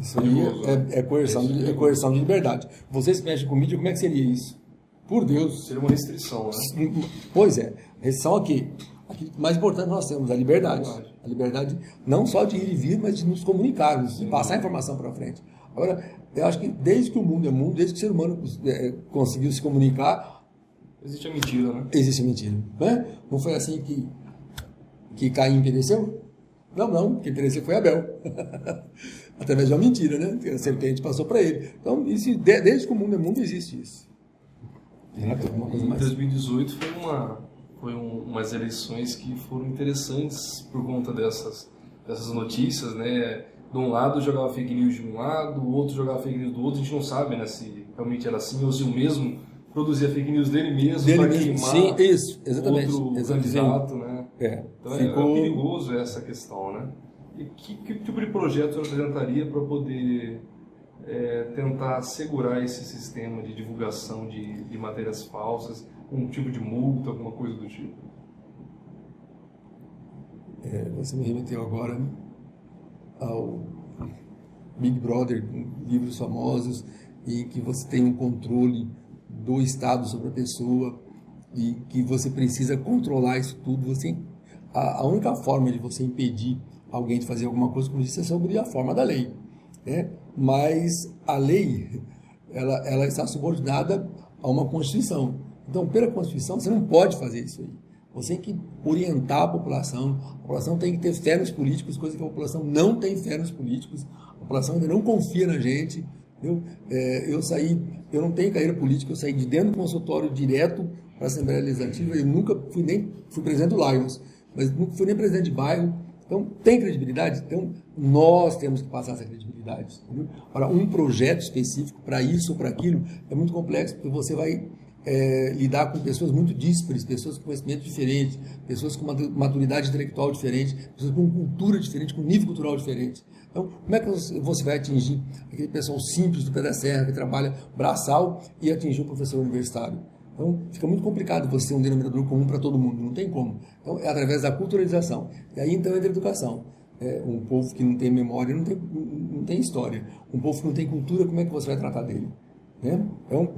isso aí Perigoso, né? é, é coerção, de, é coerção de liberdade. Vocês mexem com mídia, como é que seria isso? Por Deus. Seria uma restrição, né? Pois é, restrição aqui. Aqui, o mais importante nós temos, a liberdade. A liberdade não só de ir e vir, mas de nos comunicarmos, de passar a informação para frente. Agora, eu acho que desde que o mundo é mundo, desde que o ser humano é, conseguiu se comunicar, Existe a mentira, né? existe mentira. Né? Não foi assim que, que Caim pereceu? Não, não, quem pereceu foi Abel. Através de uma mentira, né? A serpente passou para ele. Então, isso, de- desde que o mundo é mundo, existe isso. Renato, alguma coisa Em mais? 2018 foi uma foi um- umas eleições que foram interessantes por conta dessas dessas notícias, né? De um lado jogava fake news de um lado, o outro jogava fake news do outro. A gente não sabe, né? Se realmente era assim ou se o mesmo produzia fake news dele mesmo Dele para mesmo. queimar Sim, isso, exatamente. outro Exatamente. candidato, né? É, Então é- ficou... é perigoso essa questão, né? E que, que tipo de projeto você apresentaria para poder é, tentar segurar esse sistema de divulgação de, de matérias falsas, um tipo de multa, alguma coisa do tipo? É, você me remeteu agora ao Big Brother, livros famosos, em que você tem um controle do Estado sobre a pessoa e que você precisa controlar isso tudo. Você, a, a única forma de você impedir alguém de fazer alguma coisa, como disse, é sobre a forma da lei. Né? Mas a lei, ela, ela está subordinada a uma Constituição. Então, pela Constituição, você não pode fazer isso aí. Você tem que orientar a população. A população tem que ter fé nos políticos, coisa que a população não tem fé nos políticos. A população ainda não confia na gente. Eu, é, eu saí, eu não tenho carreira política, eu saí de dentro do consultório direto para a Assembleia Legislativa. Eu nunca fui nem fui presidente do Lions, mas nunca fui nem presidente de bairro. Então, tem credibilidade? Então, nós temos que passar essa credibilidade. Entendeu? Agora, um projeto específico para isso ou para aquilo é muito complexo, porque você vai é, lidar com pessoas muito díspares, pessoas com conhecimento diferente, pessoas com matu- maturidade intelectual diferente, pessoas com cultura diferente, com nível cultural diferente. Então, como é que você vai atingir aquele pessoal simples do pé da serra que trabalha braçal e atingir um professor universitário? Então, fica muito complicado você um denominador comum para todo mundo, não tem como. Então, é através da culturalização. E aí, então, entra a educação. É, um povo que não tem memória não tem, não tem história. Um povo que não tem cultura, como é que você vai tratar dele? Né? Então,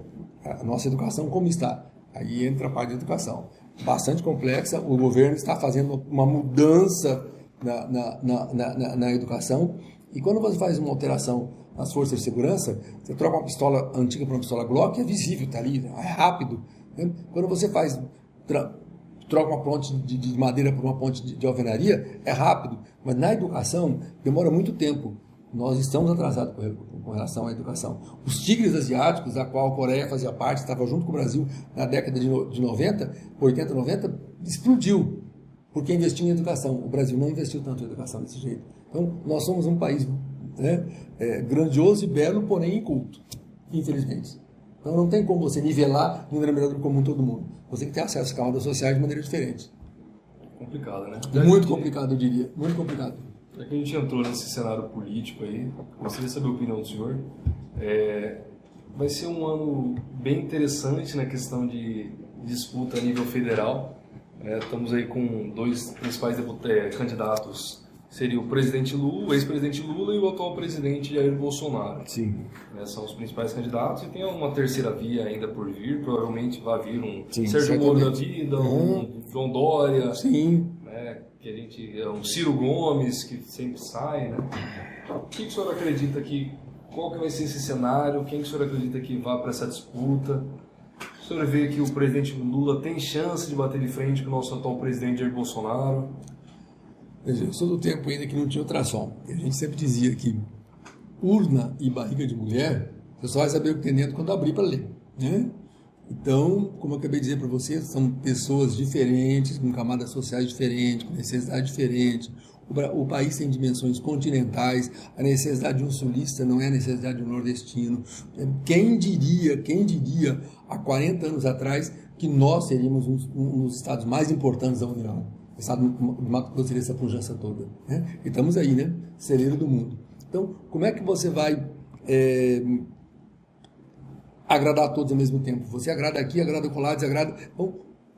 a nossa educação como está? Aí entra a parte de educação. Bastante complexa, o governo está fazendo uma mudança na, na, na, na- na educação. E quando você faz uma alteração nas forças de segurança, você troca uma pistola antiga por uma pistola Glock, é visível, está ali, é rápido. né? Quando você faz troca uma ponte de, de madeira por uma ponte de, de alvenaria, é rápido. Mas na educação, demora muito tempo. Nós estamos atrasados com, re- com relação à educação. Os tigres asiáticos, da qual a Coreia fazia parte, estava junto com o Brasil na década de 90, 80, 90, explodiu. Porque investiu em educação. O Brasil não investiu tanto em educação desse jeito. Então, nós somos um país né, é, grandioso e belo, porém inculto, infelizmente. Então, não tem como você nivelar no denominador comum todo mundo. Você tem que ter acesso a camadas sociais de maneira diferente. Complicado, né? Muito complicado, eu diria. Muito complicado. Já que a gente entrou nesse cenário político aí, gostaria de saber a opinião do senhor. É, vai ser um ano bem interessante na questão de disputa a nível federal. É, estamos aí com dois principais deput- é, candidatos. Seria o presidente Lula, o ex-presidente Lula e o atual presidente Jair Bolsonaro. Sim. né, são os principais candidatos e tem uma terceira via ainda por vir. Provavelmente vai vir um Sim, Sérgio Moro da vida, um João Dória, Sim. né, que a gente é um Ciro Gomes que sempre sai, né? O que, que o senhor acredita que qual que vai ser esse cenário? Quem que o senhor acredita que vá para essa disputa? O senhor vê que o presidente Lula tem chance de bater de frente com o nosso atual presidente Jair Bolsonaro? Eu sou do tempo ainda que não tinha ultrassom. E a gente sempre dizia que urna e barriga de mulher, você só vai saber o que tem dentro quando abrir para ler. Né? Então, como eu acabei de dizer para você, são pessoas diferentes, com camadas sociais diferentes, com necessidades diferentes. O, o país tem dimensões continentais, a necessidade de um sulista não é a necessidade de um nordestino. Quem diria, quem diria, há 40 anos atrás, que nós seríamos um, um dos estados mais importantes da União? De Mato Grosso essa pujança toda. Né? E estamos aí, né? Celeiro do mundo. Então, como é que você vai é, agradar a todos ao mesmo tempo? Você agrada aqui, agrada colar, desagrada.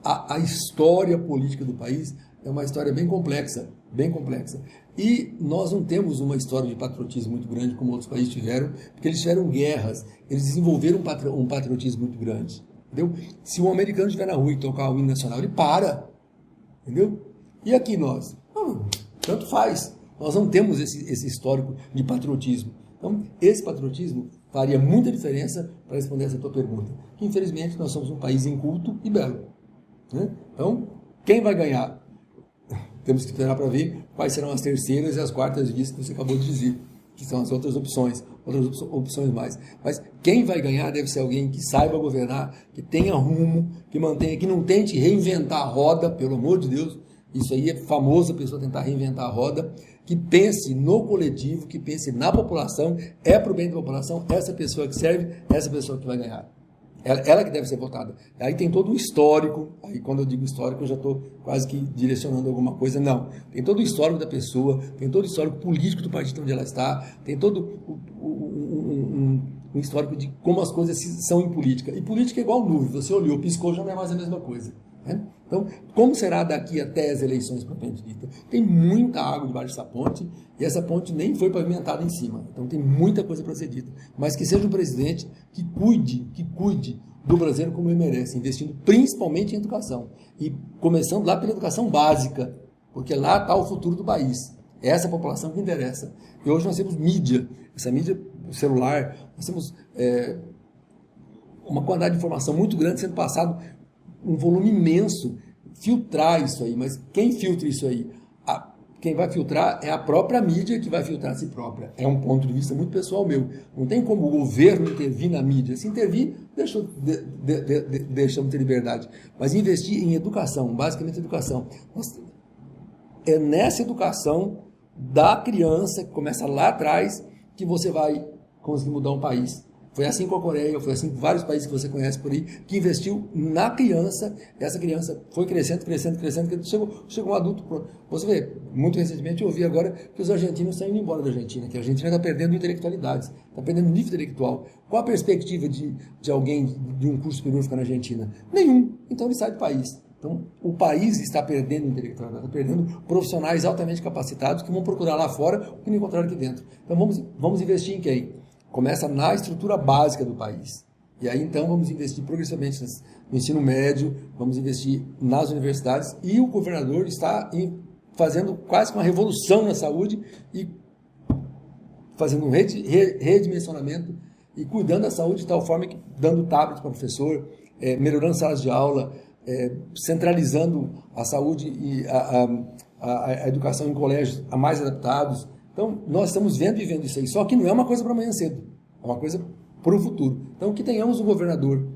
A, a história política do país é uma história bem complexa, bem complexa. E nós não temos uma história de patriotismo muito grande como outros países tiveram, porque eles tiveram guerras, eles desenvolveram um patriotismo muito grande. Entendeu? Se um americano estiver na rua e tocar o hino nacional, ele para. Entendeu? E aqui nós? Não, tanto faz. Nós não temos esse, esse histórico de patriotismo. Então, esse patriotismo faria muita diferença para responder essa tua pergunta. Que, infelizmente, nós somos um país inculto e belo. Né? Então, quem vai ganhar? Temos que esperar para ver quais serão as terceiras e as quartas vias que você acabou de dizer, que são as outras opções, outras opções mais. Mas quem vai ganhar deve ser alguém que saiba governar, que tenha rumo, que mantenha, que não tente reinventar a roda, pelo amor de Deus. Isso aí é famoso a pessoa tentar reinventar a roda, que pense no coletivo, que pense na população, é para o bem da população, essa pessoa que serve, essa pessoa que vai ganhar. Ela, ela, que deve ser votada. Aí tem todo o histórico, aí quando eu digo histórico eu já estou quase que direcionando alguma coisa, não. Tem todo o histórico da pessoa, tem todo o histórico político do partido onde ela está, tem todo o, o, um, um, histórico de como as coisas são em política. E política é igual nuvem, você olhou, piscou, já não é mais a mesma coisa. Né? Então, como será daqui até as eleições propriamente dita? Tem muita água debaixo dessa ponte e essa ponte nem foi pavimentada em cima. Então, tem muita coisa para ser dita. Mas que seja um presidente que cuide, que cuide do brasileiro como ele merece, investindo principalmente em educação. E começando lá pela educação básica, porque lá está o futuro do país. É essa população que interessa. E hoje nós temos mídia, essa mídia celular, nós temos é, uma quantidade de informação muito grande sendo passado um volume imenso, filtrar isso aí. Mas quem filtra isso aí? A, quem vai filtrar é a própria mídia que vai filtrar a si própria. É um ponto de vista muito pessoal meu. Não tem como o governo intervir na mídia. Se intervir, deixa, de, de, de, deixamos ter liberdade. Mas investir em educação, basicamente educação. É nessa educação da criança, que começa lá atrás, que você vai conseguir mudar um país. Foi assim com a Coreia, foi assim com vários países que você conhece por aí, que investiu na criança. Essa criança foi crescendo, crescendo, crescendo, chegou, chegou um adulto. Pronto. Você vê, muito recentemente eu ouvi agora que os argentinos estão indo embora da Argentina, que a Argentina está perdendo intelectualidades, está perdendo nível intelectual. Qual a perspectiva de, de alguém de um curso ficar na Argentina? Nenhum. Então ele sai do país. Então, o país está perdendo intelectualidade, está perdendo profissionais altamente capacitados que vão procurar lá fora o que não encontraram aqui dentro. Então, vamos, vamos investir em quem? Começa na estrutura básica do país. E aí então vamos investir progressivamente no ensino médio, vamos investir nas universidades e o governador está fazendo quase uma revolução na saúde e fazendo um redimensionamento e cuidando da saúde de tal forma que dando tablet para o professor, é, melhorando salas de aula, é, centralizando a saúde e a, a, a, educação em colégios a mais adaptados, então, nós estamos vendo e vivendo isso aí. Só que não é uma coisa para amanhã cedo. É uma coisa para o futuro. Então, que tenhamos um governador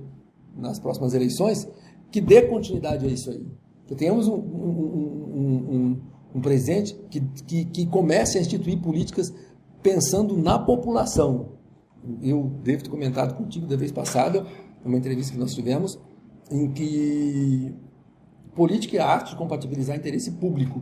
nas próximas eleições que dê continuidade a isso aí. Que tenhamos um, um, um, um presidente que, que, que comece a instituir políticas pensando na população. Eu devo ter comentado contigo da vez passada, numa entrevista que nós tivemos, em que política é arte de compatibilizar interesse público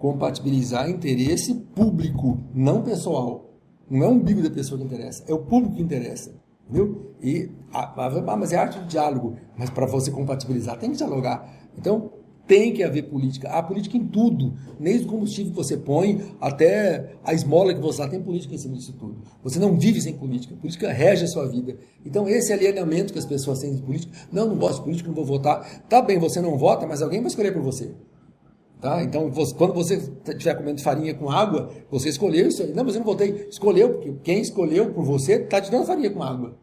compatibilizar interesse público, não pessoal. Não é o umbigo da pessoa que interessa, é o público que interessa. Entendeu? E, ah, mas é arte de diálogo. Mas para você compatibilizar, tem que dialogar. Então, tem que haver política. Há política em tudo. Desde o combustível que você põe até a esmola que você dá, tem política em cima disso tudo. Você não vive sem política. A política rege a sua vida. Então, esse alinhamento que as pessoas têm de política, não, não gosto de política, não vou votar. Tá bem, você não vota, mas alguém vai escolher por você. Tá? Então, você, quando você estiver comendo farinha com água, você escolheu isso aí. Não, mas eu não votei. Escolheu, porque quem escolheu por você está te dando farinha com água.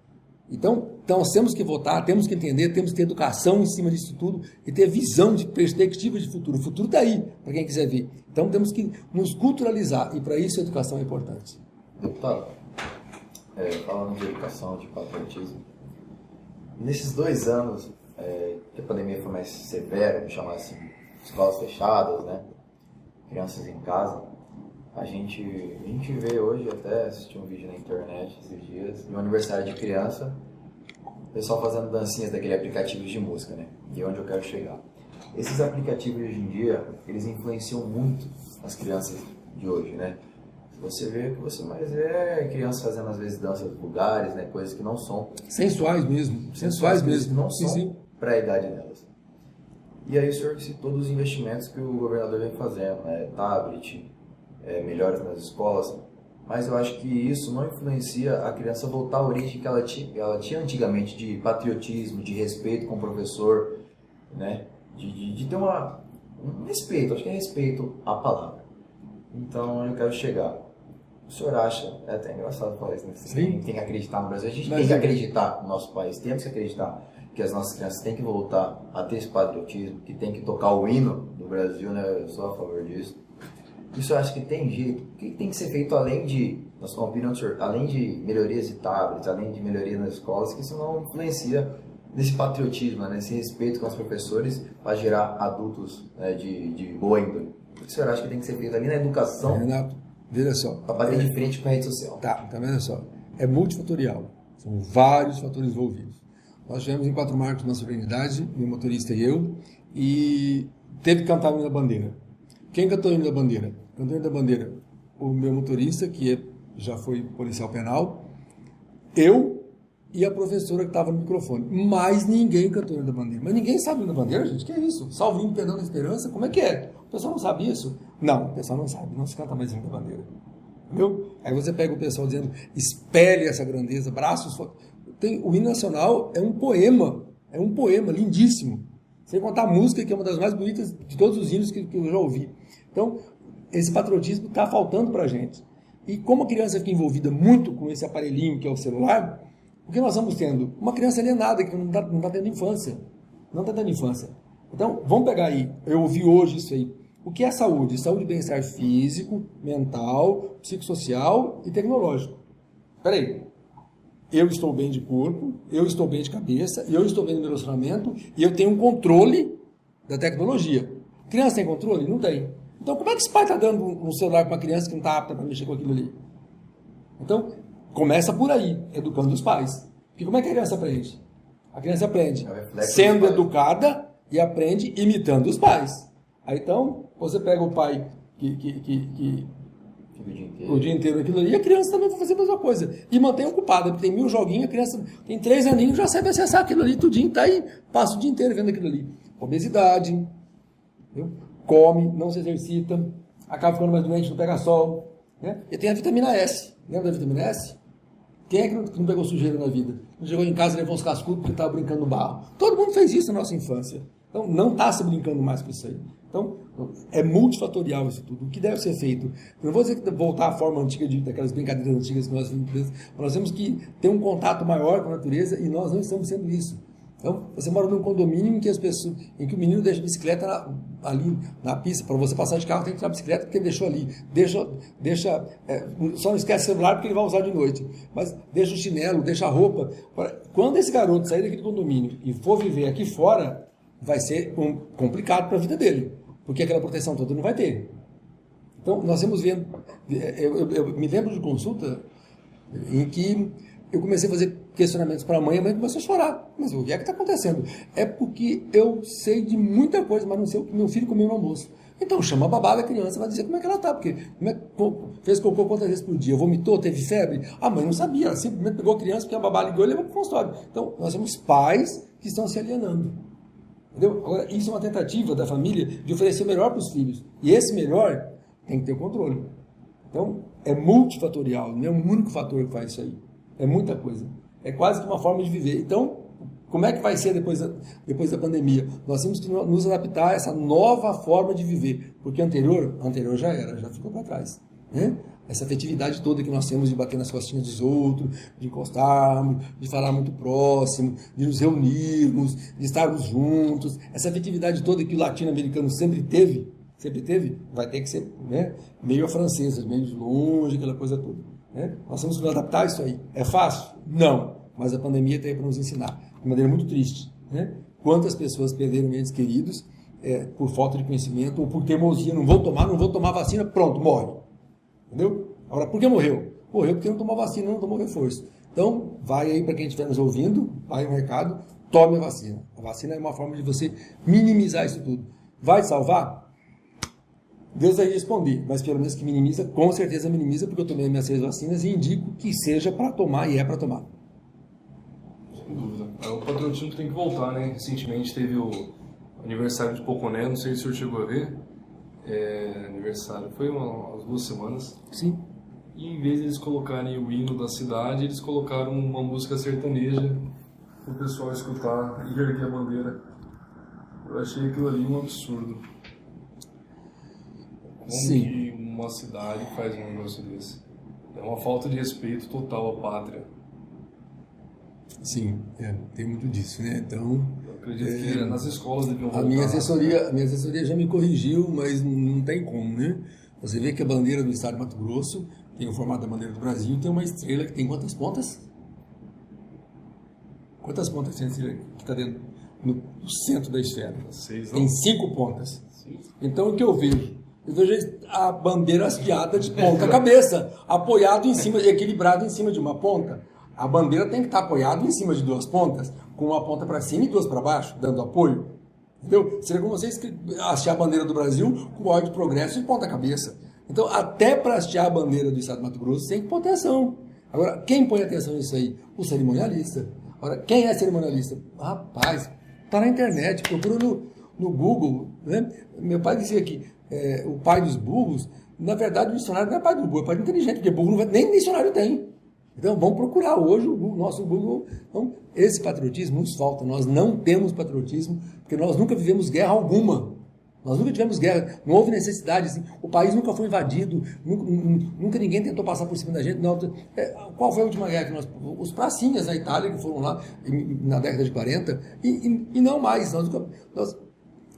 Então, então, nós temos que votar, temos que entender, temos que ter educação em cima disso tudo e ter visão de perspectiva de futuro. O futuro está aí, para quem quiser ver. Então, temos que nos culturalizar e, para isso, a educação é importante. Deputado, é, falando de educação, de patriotismo, nesses dois anos é, que a pandemia foi mais severa, vamos chamar assim, escolas fechadas, né? Crianças em casa. A gente, a gente vê hoje, até assisti um vídeo na internet esses dias, de um aniversário de criança, o pessoal fazendo dancinhas daquele aplicativo de música, né? E é onde eu quero chegar. Esses aplicativos hoje em dia, eles influenciam muito as crianças de hoje, né? Você vê que você mais é crianças fazendo às vezes danças vulgares, né? Coisas que não são sensuais mesmo, sensuais mesmo, não são para a idade delas. E aí o senhor citou dos investimentos que o governador vem fazendo, né? tablet, é, melhores nas escolas, mas eu acho que isso não influencia a criança voltar à origem que ela tinha, ela tinha antigamente de patriotismo, de respeito com o professor, né? de, de, de ter uma, um respeito, acho que é respeito à palavra. Então eu quero chegar. O senhor acha, é até engraçado falar isso, né? Você tem, tem, que acreditar no Brasil, a gente Mas tem que acreditar no nosso país, temos que acreditar que as nossas crianças têm que voltar a ter esse patriotismo, que tem que tocar o hino do Brasil, né? Eu sou a favor disso. Isso eu acho que tem jeito. O que tem que ser feito além de, na sua opinião, senhor, além de melhorias de tablets, além de melhorias nas escolas, que isso não influencia nesse patriotismo, né? nesse respeito com os professores para gerar adultos né, de, de boa índole? O que o senhor acha que tem que ser feito ali na educação? Renato, veja só. Para bater de frente com a rede social. Tá, tá vendo só. É multifatorial. São vários fatores envolvidos. Nós tivemos em quatro marcos uma solenidade, meu motorista e eu, e teve que cantar o hino da bandeira. Quem cantou o hino da bandeira? Cantou o hino da bandeira o meu motorista, que é, já foi policial penal, eu e a professora que estava no microfone. Mas ninguém cantou o hino da bandeira. Mas ninguém sabe o hino da bandeira, gente. Que é isso? Salvinho, perdão da esperança? Como é que é? O pessoal não sabe isso? Não, o pessoal não sabe. Não se canta mais o hino da bandeira. Entendeu? Aí você pega o pessoal dizendo, espelhe essa grandeza, braços tem o hino nacional é um poema, é um poema lindíssimo. Sem contar a música, que é uma das mais bonitas de todos os hinos que, que eu já ouvi. Então, esse patriotismo está faltando para a gente. E como a criança fica envolvida muito com esse aparelhinho que é o celular, o que nós estamos tendo? Uma criança alienada, que não está tá tendo infância. Não está tendo infância. Então, vamos pegar aí. Eu ouvi hoje isso aí. O que é saúde? Saúde e bem-estar físico, mental, psicossocial e tecnológico. Peraí, eu estou bem de corpo, eu estou bem de cabeça, eu estou bem no meu relacionamento e eu tenho um controle da tecnologia. Criança tem controle? Não tem. Então, como é que esse pai está dando um celular para uma criança que não está apta para mexer com aquilo ali? Então, começa por aí, educando os pais. Porque como é que a criança aprende? A criança aprende é sendo educada e aprende imitando os pais. Aí, então, você pega o pai que, que, que, que o dia inteiro. O dia inteiro ali. E a criança também vai fazer a mesma coisa. E mantém ocupada. Tem mil joguinhos, a criança tem três aninhos, já sabe acessar aquilo ali tudinho, tá aí, passa o dia inteiro vendo aquilo ali. Obesidade, entendeu? come, não se exercita, acaba ficando mais doente, não pega sol. Né? E tem a vitamina S. Lembra da vitamina S? Quem é que não, pegou sujeira na vida? Não chegou em casa e levou uns cascudos porque estava brincando no barro. Todo mundo fez isso na nossa infância. Então não está se brincando mais com isso aí. Então, é multifatorial isso tudo. O que deve ser feito? Eu não vou dizer que voltar à forma antiga de, daquelas brincadeiras antigas que nós vimos, nós temos que ter um contato maior com a natureza e nós não estamos sendo isso. Então, você mora num condomínio em que as pessoas, em que o menino deixa a bicicleta na, ali na pista. Para você passar de carro, tem que tirar a bicicleta porque ele deixou ali. Deixa, deixa, é, só não esquece o celular porque ele vai usar de noite. Mas deixa o chinelo, deixa a roupa. Quando esse garoto sair daquele condomínio e for viver aqui fora, vai ser complicado para a vida dele porque aquela proteção toda não vai ter. Então, nós temos vendo. Eu, eu, eu, me lembro de consulta em que eu comecei a fazer questionamentos para a mãe, a mãe começou a chorar. Mas o que é que está acontecendo? É porque eu sei de muita coisa, mas não sei o que meu filho comeu no almoço. Então chama a babá da criança, vai dizer como é que ela está, porque é, fez cocô quantas vezes por dia, vomitou, teve febre. A mãe não sabia, ela simplesmente pegou a criança, porque a babá ligou e levou para o consultório. Então, nós somos pais que estão se alienando. Entendeu? Agora, isso é uma tentativa da família de oferecer o melhor para os filhos. E esse melhor tem que ter o controle. Então, é multifatorial, não é um único fator que faz isso aí. É muita coisa. É quase que uma forma de viver. Então, como é que vai ser depois da, depois da pandemia? Nós temos que nos adaptar a essa nova forma de viver, porque anterior, anterior já era, já ficou para trás. Né? essa afetividade toda que nós temos de bater nas costinhas dos outros, de encostarmos, de falar muito próximo, de nos reunirmos, de estarmos juntos, essa afetividade toda que o latino-americano sempre teve, sempre teve, vai ter que ser né, meio a francesa, meio de longe, aquela coisa toda. Né? Nós temos que nos adaptar a isso aí. É fácil? Não. Mas a pandemia tem para nos ensinar, de maneira muito triste. Né? Quantas pessoas perderam entes queridos é, por falta de conhecimento ou por teimosia, não vou tomar, não vou tomar vacina, pronto, morre. Entendeu? Agora, por que morreu? Morreu porque não tomou vacina, não tomou reforço. Então, vai aí para quem estiver nos ouvindo, vai um recado, tome a vacina. A vacina é uma forma de você minimizar isso tudo. Vai salvar? Deus vai responder, mas pelo menos que minimiza, com certeza minimiza, porque eu tomei minhas seis vacinas e indico que seja para tomar e é para tomar. Sem dúvida. É, o patrocínio tem que voltar, né? Recentemente teve o aniversário de Poconé, não sei se o senhor chegou a ver. É, aniversário, foi uma, umas duas semanas. Sim. E em vez de eles colocarem o hino da cidade, eles colocaram uma música sertaneja para o pessoal escutar e erguer a bandeira. Eu achei aquilo ali um absurdo. Como Sim. que uma cidade faz um negócio desse? É uma falta de respeito total à pátria. Sim, é, tem muito disso, né? Então, acredito que nas escolas deviam a voltar. minha assessoria, a minha assessoria já me corrigiu, mas não tem como, né? Você vê que a bandeira do estado de Mato Grosso tem o formato da bandeira do Brasil e tem uma estrela que tem quantas pontas? Quantas pontas tem a estrela que está dentro no centro da esfera? Seis? Tem cinco pontas. Então o que eu vejo? Eu vejo a bandeira hasteada de ponta cabeça, apoiado em cima, equilibrado em cima de uma ponta. A bandeira tem que estar apoiada em cima de duas pontas, com uma ponta para cima e duas para baixo, dando apoio. Entendeu? Seria como vocês hastear a bandeira do Brasil com o óleo de progresso e ponta cabeça. Então, até para hastear a bandeira do Estado de Mato Grosso, tem que pôr atenção. Agora, quem põe atenção nisso aí? O cerimonialista. Agora, quem é cerimonialista? Rapaz, tá na internet, procura no, no Google. Né? Meu pai dizia que é, o pai dos burros, na verdade, o dicionário não é pai do burro, é pai do inteligente, porque burro não vai, nem dicionário tem. Então, vamos procurar hoje o nosso Google. Então, esse patriotismo nos falta. Nós não temos patriotismo, porque nós nunca vivemos guerra alguma. Nós nunca tivemos guerra, não houve necessidade. Assim, o país nunca foi invadido, nunca, nunca, ninguém tentou passar por cima da gente. Não, é, qual foi a última guerra que nós. Os pracinhas na Itália que foram lá na década de 40, e, e, e não mais. Nós, nós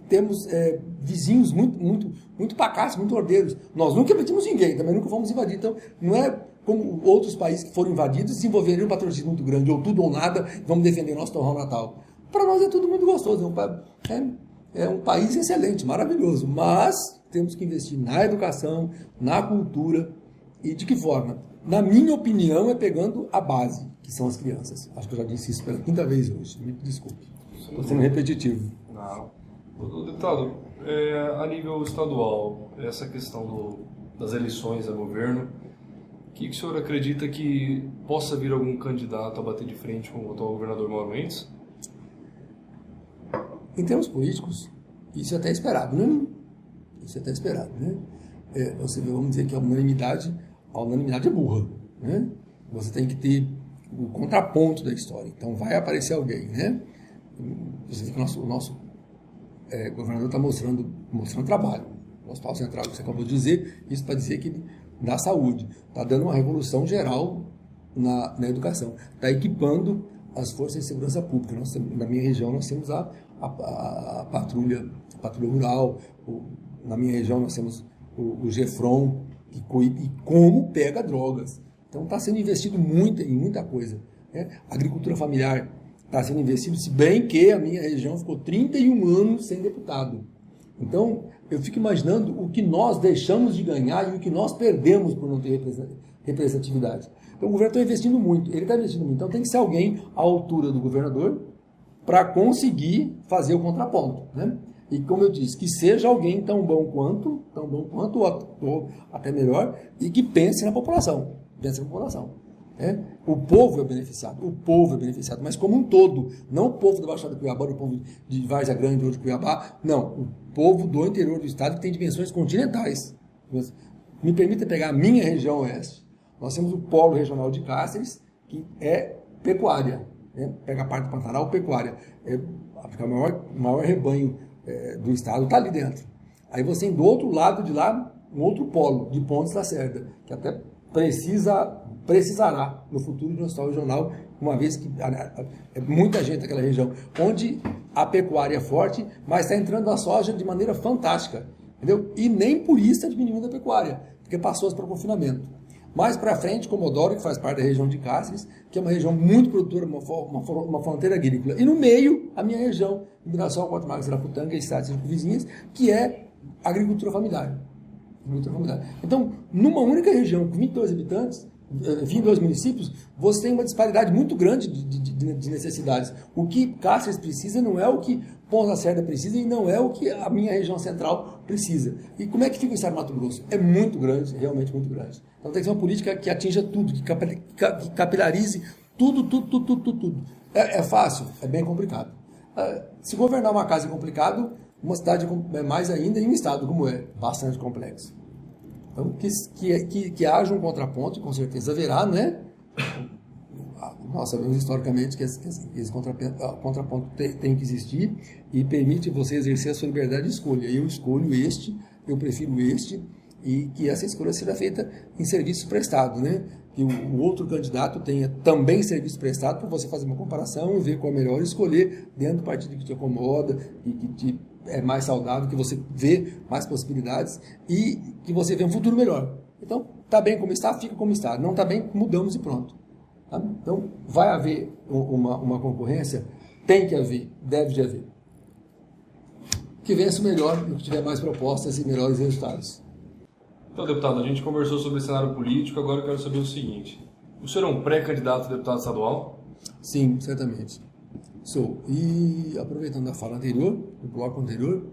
temos é, vizinhos muito, muito, muito pacatos, muito ordeiros. Nós nunca invadimos ninguém, também nunca fomos invadidos. Então, não é como outros países que foram invadidos desenvolveram um patrocínio muito grande, ou tudo ou nada, vamos defender nosso torrão natal. Para nós é tudo muito gostoso, é, é um país excelente, maravilhoso, mas temos que investir na educação, na cultura e de que forma? Na minha opinião, é pegando a base, que são as crianças. Acho que eu já disse isso pela quinta vez hoje, me desculpe. Estou sendo repetitivo. Não. Deputado, é, a nível estadual, essa questão do, das eleições a governo, que, que o senhor acredita que possa vir algum candidato a bater de frente com o atual governador Mauro Mendes? Em termos políticos, isso é até esperado, né? Isso é até esperado, né? É, você vamos dizer que a unanimidade, a unanimidade é burra, né? Você tem que ter o contraponto da história. Então vai aparecer alguém, né? Você vê que o nosso, o nosso é, governador está mostrando, mostrando trabalho. O Hospital Central, que você acabou de dizer, isso para dizer que da saúde. Está dando uma revolução geral na, na educação. Está equipando as forças de segurança pública. Nós, na minha região, nós temos a, a, a, patrulha, a patrulha rural. O, na minha região, nós temos o, o GEFRON, que e como pega drogas. Então, está sendo investido muito em muita coisa. Né? Agricultura familiar está sendo investido, se bem que a minha região ficou 31 anos sem deputado. Então, eu fico imaginando o que nós deixamos de ganhar e o que nós perdemos por não ter representatividade. Então, o governo está investindo muito, ele está investindo muito. Então, tem que ser alguém à altura do governador para conseguir fazer o contraponto. Né? E, como eu disse, que seja alguém tão bom quanto, tão bom quanto, ou até melhor, e que pense na população. Pense na população. É? O povo é beneficiado, o povo é beneficiado, mas como um todo, não o povo da Baixada do Cuiabá, o povo de Várzea Grande ou de Cuiabá, não, o povo do interior do estado que tem dimensões continentais. Me permita pegar a minha região oeste. Nós temos o polo regional de Cáceres, que é pecuária, né? pega a parte do Pantanal, pecuária. É, o maior, maior rebanho é, do estado está ali dentro. Aí você tem do outro lado de lá, um outro polo, de Pontes da Cerda, que até precisa precisará no futuro de um hospital regional, uma vez que é muita gente naquela região, onde a pecuária é forte, mas está entrando a soja de maneira fantástica, entendeu? E nem por isso está diminuindo a pecuária, porque passou para o confinamento. Mais para frente, Comodoro, que faz parte da região de Cáceres, que é uma região muito produtora, uma, uma, uma fronteira agrícola. E no meio, a minha região, Mirassol, Guatemala, Seraputanga e estados vizinhas, que é agricultura familiar. agricultura familiar. Então, numa única região com 22 habitantes, 22 municípios, você tem uma disparidade muito grande de, de, de necessidades. O que Cáceres precisa não é o que Ponta Cerda precisa e não é o que a minha região central precisa. E como é que fica o Estado do Mato Grosso? É muito grande, realmente muito grande. Então tem que ser uma política que atinja tudo, que capilarize tudo, tudo, tudo, tudo, tudo. tudo. É, é, fácil? É bem complicado. É, se governar uma casa é complicado, uma cidade é mais ainda e um estado como é, bastante complexo. Então, que, que, que, que haja um contraponto, com certeza haverá, né? Nós sabemos historicamente que esse, esse contraponto tem, tem, que existir e permite você exercer a sua liberdade de escolha. Eu escolho este, eu prefiro este, e que essa escolha seja feita em serviço prestado, né? Que o, o outro candidato tenha também serviço prestado para você fazer uma comparação e ver qual é melhor escolher dentro do partido que te acomoda e que te é mais saudável, que você vê mais possibilidades e que você vê um futuro melhor. Então, tá bem como está, fica como está. Não tá bem, mudamos e pronto. Tá? Então, vai haver uma, uma concorrência? Tem que haver, deve de haver. Que vença o melhor e que tiver mais propostas e melhores resultados. Então, deputado, a gente conversou sobre o cenário político, agora eu quero saber o seguinte. O senhor é um pré-candidato a deputado estadual? Sim, certamente. E aproveitando a fala anterior, do bloco anterior,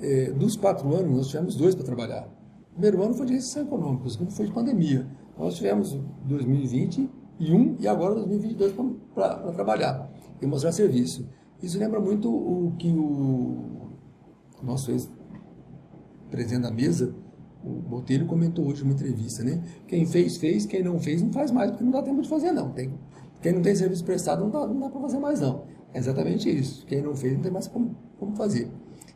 é, dos quatro anos nós tivemos dois para trabalhar. O primeiro ano foi de recessão econômica, o segundo foi de pandemia. Nós tivemos 2020 e um e agora 2022 para trabalhar e mostrar serviço. Isso lembra muito o que o nosso ex-presidente da mesa, o Botelho, comentou hoje numa entrevista, né? Quem fez, fez, quem não fez, não faz mais, porque não dá tempo de fazer, não. Tem, quem não tem serviço prestado, não dá, não dá para fazer mais, não. É exatamente isso. Quem não fez, não tem mais como, como fazer.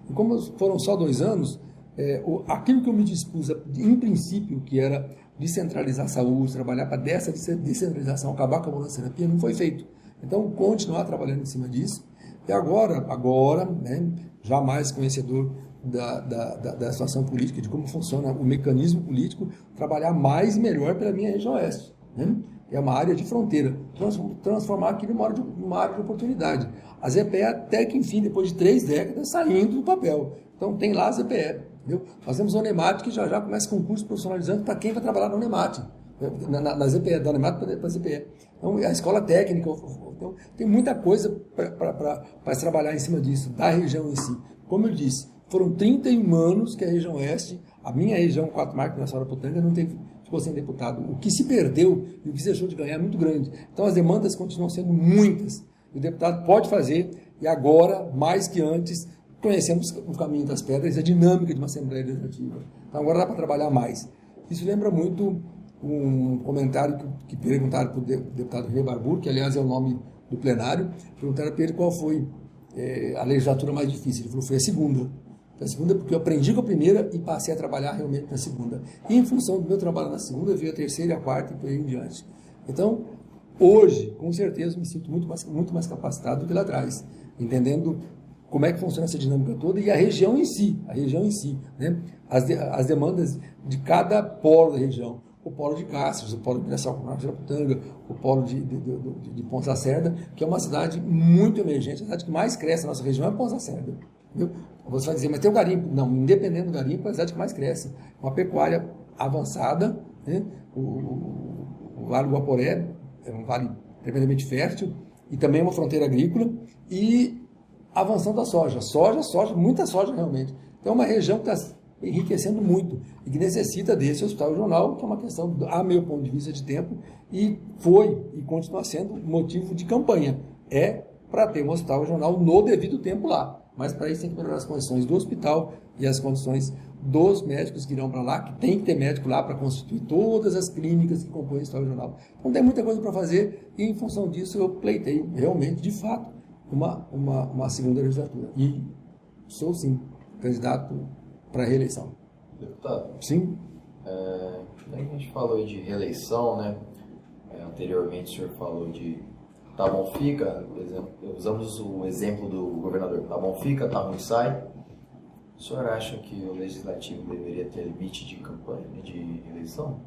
E como foram só dois anos, é, o, aquilo que eu me dispus, em princípio, que era descentralizar a saúde, trabalhar para dessa descentralização, acabar com a ambulância terapia, não foi feito. Então, continuar trabalhando em cima disso. E agora, agora, né, jamais conhecedor da, da, da, da, situação política, de como funciona o mecanismo político, trabalhar mais e melhor pela minha região oeste. Né? É uma área de fronteira. Transformar aquilo numa área, de, uma área de oportunidade. A ZPE, até que enfim, depois de três décadas, saindo do papel. Então, tem lá a ZPE. Entendeu? Nós temos a Unemat que já já começa com curso profissionalizante para quem vai trabalhar na Unemat. Na, na, na ZPE, da Unemat para a ZPE. Então, a escola técnica. Então, tem muita coisa para se trabalhar em cima disso, da região em si. Como eu disse, foram 31 anos que a região oeste, a minha região, quatro marcas na Sorapotanga, não teve, ficou sem deputado. O que se perdeu e o que se deixou de ganhar é muito grande. Então, as demandas continuam sendo muitas. O deputado pode fazer, e agora, mais que antes, conhecemos o caminho das pedras e a dinâmica de uma Assembleia Legislativa. Então agora dá para trabalhar mais. Isso lembra muito um comentário que, que perguntaram para o deputado René Barbur, que aliás é o nome do plenário, perguntaram para ele qual foi é, a legislatura mais difícil. Ele falou foi a segunda. A segunda porque eu aprendi com a primeira e passei a trabalhar realmente na segunda. E em função do meu trabalho na segunda, veio a terceira, a quarta e por aí em diante. Então, hoje, com certeza, me sinto muito mais, muito mais capacitado do que lá atrás, entendendo como é que funciona essa dinâmica toda e a região em si, a região em si, né? as, de, as demandas de cada polo da região. O polo de Cáceres, o polo de Piraçal com Japutanga, o polo de, de, de, de Ponta Lacerda, que é uma cidade muito emergente, a cidade que mais cresce na nossa região é Ponta Lacerda. Entendeu? Você vai dizer, mas tem o garimpo. Não, independente do garimpo, é a cidade que mais cresce. Uma pecuária avançada, né? o, o, o Vale Guaporé é um vale tremendamente fértil e também uma fronteira agrícola e avançando a soja. Soja, soja, muita soja realmente. Então é uma região que está enriquecendo muito e que necessita desse hospital regional, que é uma questão, a meu ponto de vista, de tempo, e foi e continua sendo motivo de campanha. É para ter um hospital regional no devido tempo lá. Mas para isso tem que melhorar as condições do hospital e as condições dos médicos que irão para lá, que tem que ter médico lá para constituir todas as clínicas que compõem o hospital regional. Então tem muita coisa para fazer e em função disso eu pleitei realmente, de fato, uma, uma, uma segunda legislatura. E sou, sim, candidato para reeleição. Deputado? Sim. É, a gente falou de reeleição, né? É, anteriormente o senhor falou de tá bom fica, por exemplo, usamos o exemplo do governador, tá bom fica, tá ruim sai. O senhor acha que o legislativo deveria ter limite de campanha, de reeleição?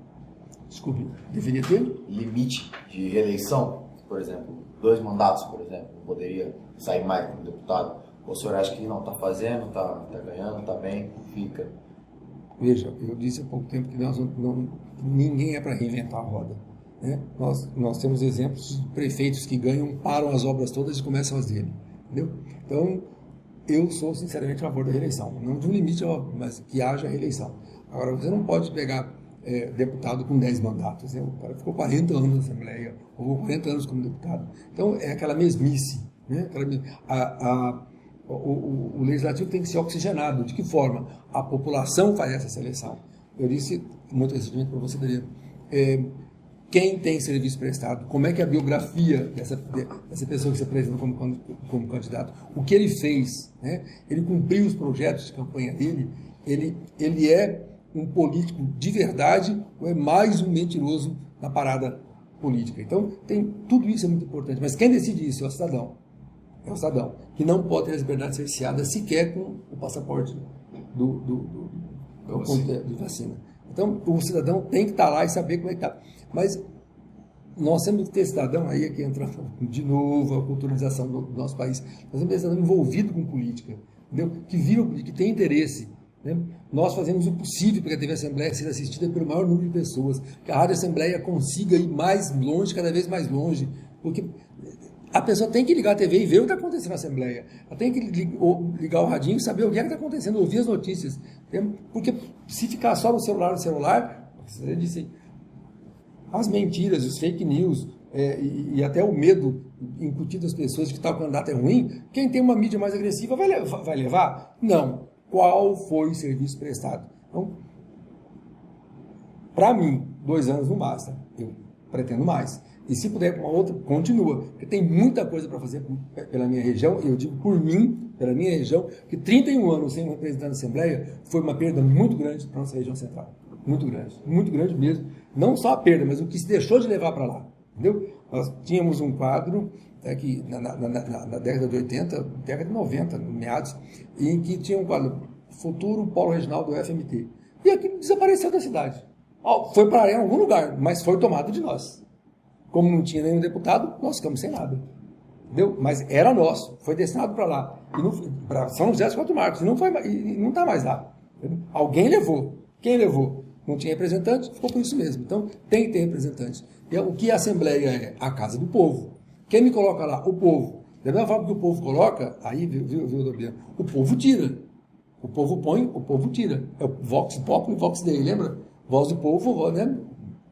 Desculpe, deveria ter? Limite de reeleição, por exemplo, dois mandatos, por exemplo, poderia sair mais como deputado. Ou o senhor acha que não está fazendo, está tá ganhando, está bem, fica? Veja, eu disse há pouco tempo que nós não, não ninguém é para reinventar a roda. Né? Nós, nós temos exemplos de prefeitos que ganham, param as obras todas e começam as dele. Entendeu? Então, eu sou sinceramente a favor da reeleição. Não de um limite, mas que haja reeleição. Agora, você não pode pegar é, deputado com 10 mandatos. Né? O cara ficou 40 anos na Assembleia, ou 40 anos como deputado. Então, é aquela mesmice. Né? Aquela, a, a, o, o, o, legislativo tem que ser oxigenado. De que forma? A população faz essa seleção. Eu disse muito recentemente para você, Daria, é, quem tem serviço prestado, como é que é a biografia dessa, dessa pessoa que se apresenta como, como candidato, o que ele fez, né? ele cumpriu os projetos de campanha dele, ele, ele é um político de verdade ou é mais um mentiroso na parada política. Então, tem, tudo isso é muito importante, mas quem decide isso é o cidadão. É o cidadão, que não pode ter as liberdades cerceadas sequer com o passaporte do, do, do, do de vacina. Então, o cidadão tem que estar lá e saber como é que está. Mas nós temos que ter cidadão, aí aqui entra de novo a culturalização do, do nosso país, nós temos que ter cidadão envolvido com política, entendeu? que viu, que tem interesse. Né? Nós fazemos o possível para que a TV Assembleia seja assistida pelo maior número de pessoas, que a Rádio Assembleia consiga ir mais longe, cada vez mais longe, porque a pessoa tem que ligar a TV e ver o que está acontecendo na Assembleia. Ela tem que ligar o radinho e saber o que é está acontecendo, ouvir as notícias. Porque se ficar só no celular, no celular, você disse, as mentiras, os fake news é, e, e, até o medo incutido às pessoas de que tal candidato é ruim, quem tem uma mídia mais agressiva vai, vai levar? Não. Qual foi o serviço prestado? Então, para mim, dois anos não basta. Eu pretendo mais. E se puder uma outra, continua. Porque tem muita coisa para fazer pela minha região. Eu digo por mim, pela minha região, que 31 anos sem um representante da Assembleia foi uma perda muito grande para a nossa região central. Muito grande. Muito grande mesmo. Não só a perda, mas o que se deixou de levar para lá. Entendeu? Nós tínhamos um quadro é, que, na, na, na, na, década de 80, década de 90, meados, em que tinha um quadro Futuro Polo Regional do FMT. E aquilo desapareceu da cidade. Foi para em algum lugar, mas foi tomado de nós. Como não tinha nenhum deputado, nós ficamos sem nada. Entendeu? Mas era nosso, foi destinado para lá. Para São José dos Quatro Marcos, e não está mais lá. Entendeu? Alguém levou. Quem levou? Não tinha representante, ficou por isso mesmo. Então, tem que ter representante. E o que a Assembleia é? A casa do povo. Quem me coloca lá? O povo. Da mesma forma que o povo coloca, aí, viu, viu, viu O povo tira. O povo põe, o povo tira. É o Vox Populi, Vox Dei, lembra? Voz do povo, né?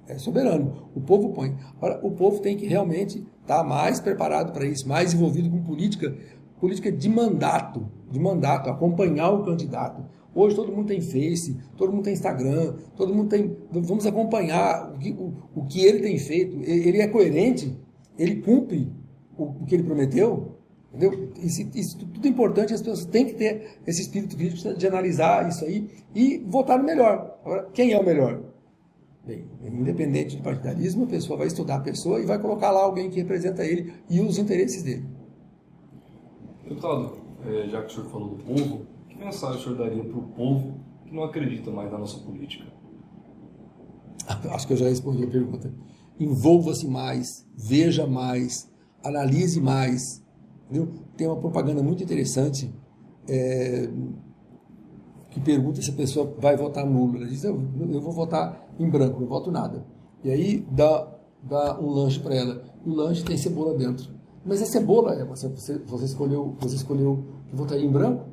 É soberano. O povo põe. Agora, o povo tem que realmente estar mais preparado para isso, mais envolvido com política, política de mandato, de mandato, acompanhar o candidato. Hoje todo mundo tem Face, todo mundo tem Instagram, todo mundo tem. Vamos acompanhar o que, o, o que ele tem feito. Ele é coerente, ele cumpre o, o que ele prometeu. Entendeu? Isso, isso, tudo é importante, as pessoas têm que ter esse espírito crítico de analisar isso aí e votar no melhor. Agora, quem é o melhor? Bem, independente de partidarismo, a pessoa vai estudar a pessoa e vai colocar lá alguém que representa ele e os interesses dele. Deputado, é, já que o senhor falou do povo, mensagem o senhor daria para o povo que não acredita mais na nossa política? Acho que eu já respondi a pergunta. Envolva-se mais, veja mais, analise mais. Entendeu? Tem uma propaganda muito interessante é, que pergunta se a pessoa vai votar nulo. Ela diz: eu, eu vou votar em branco, não voto nada. E aí dá, dá um lanche para ela. O lanche tem cebola dentro. Mas a cebola, é, você, você, escolheu, você escolheu que em branco?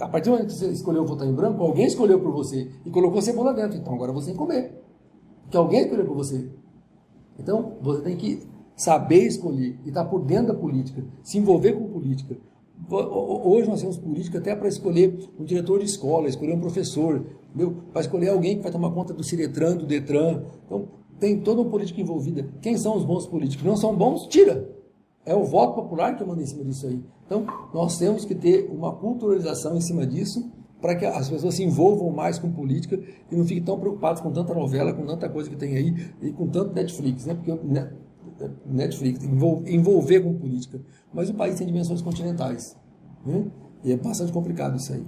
A partir do momento que você escolheu votar em branco, alguém escolheu por você e colocou cebola dentro. Então agora você tem que comer. Porque alguém escolheu por você. Então você tem que saber escolher e estar por dentro da política, se envolver com política. Hoje nós temos política até para escolher um diretor de escola, escolher um professor, para escolher alguém que vai tomar conta do Ciretran, do Detran. Então tem toda uma política envolvida. Quem são os bons políticos? Não são bons? Tira. É o voto popular que manda em cima disso aí. Então, nós temos que ter uma culturalização em cima disso para que as pessoas se envolvam mais com política e não fiquem tão preocupados com tanta novela, com tanta coisa que tem aí e com tanto Netflix, né? Porque Netflix envolver com política. Mas o país tem dimensões continentais, né? E é bastante complicado isso aí.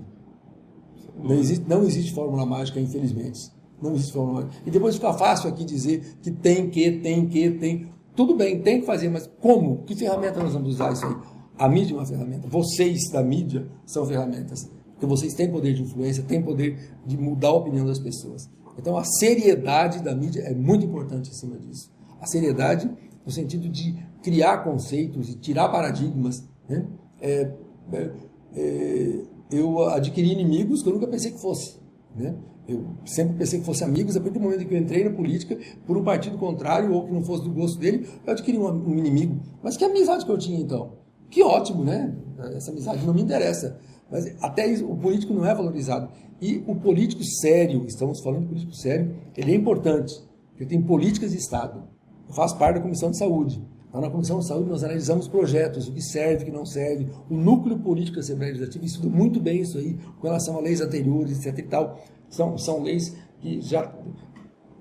Não existe, não existe fórmula mágica, infelizmente. Não existe fórmula mágica. E depois fica fácil aqui dizer que tem que, tem que, tem. Tudo bem, tem que fazer, mas como? Que ferramenta nós vamos usar isso aí? A mídia é uma ferramenta. Vocês da mídia são ferramentas. Porque vocês têm poder de influência, têm poder de mudar a opinião das pessoas. Então a seriedade da mídia é muito importante em cima disso. a seriedade no sentido de criar conceitos e tirar paradigmas. Né? É, é, é, eu adquiri inimigos que eu nunca pensei que fosse. Né? Eu sempre pensei que fossem amigos, a partir do momento que eu entrei na política, por um partido contrário ou que não fosse do gosto dele, eu adquiri um, um inimigo. Mas que amizade que eu tinha então? Que ótimo, né? Essa amizade não me interessa. Mas até isso, o político não é valorizado. E o político sério, estamos falando de político sério, ele é importante. Porque tem políticas de Estado. Eu faço parte da Comissão de Saúde. Lá na Comissão de Saúde nós analisamos projetos, o que serve, o que não serve. O núcleo político da Assembleia Legislativa estuda muito bem isso aí, com relação a leis anteriores, etc e tal. São, são leis que já...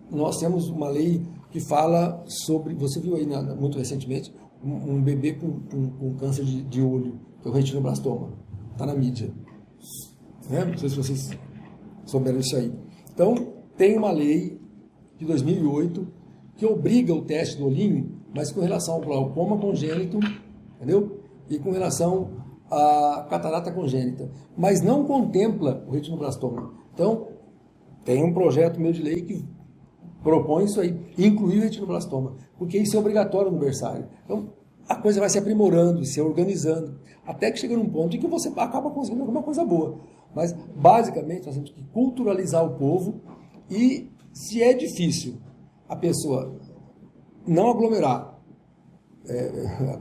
Nós temos uma lei que fala sobre... Você viu aí muito recentemente um, um bebê com, com, com, câncer de, de olho, que é o retinoblastoma. Está na mídia. Né? Não sei se vocês souberam isso aí. Então, tem uma lei de 2008 que obriga o teste do olhinho, mas com relação ao glaucoma congênito, entendeu? E com relação à catarata congênita, mas não contempla o retinoblastoma. Então, tem um projeto meu de lei que propõe isso aí, incluir o retinoblastoma, porque isso é obrigatório no berçário. Então, a coisa vai se aprimorando, se organizando, até que chega num ponto em que você acaba conseguindo alguma coisa boa. Mas, basicamente, nós temos que culturalizar o povo e, se é difícil a pessoa não aglomerar, é,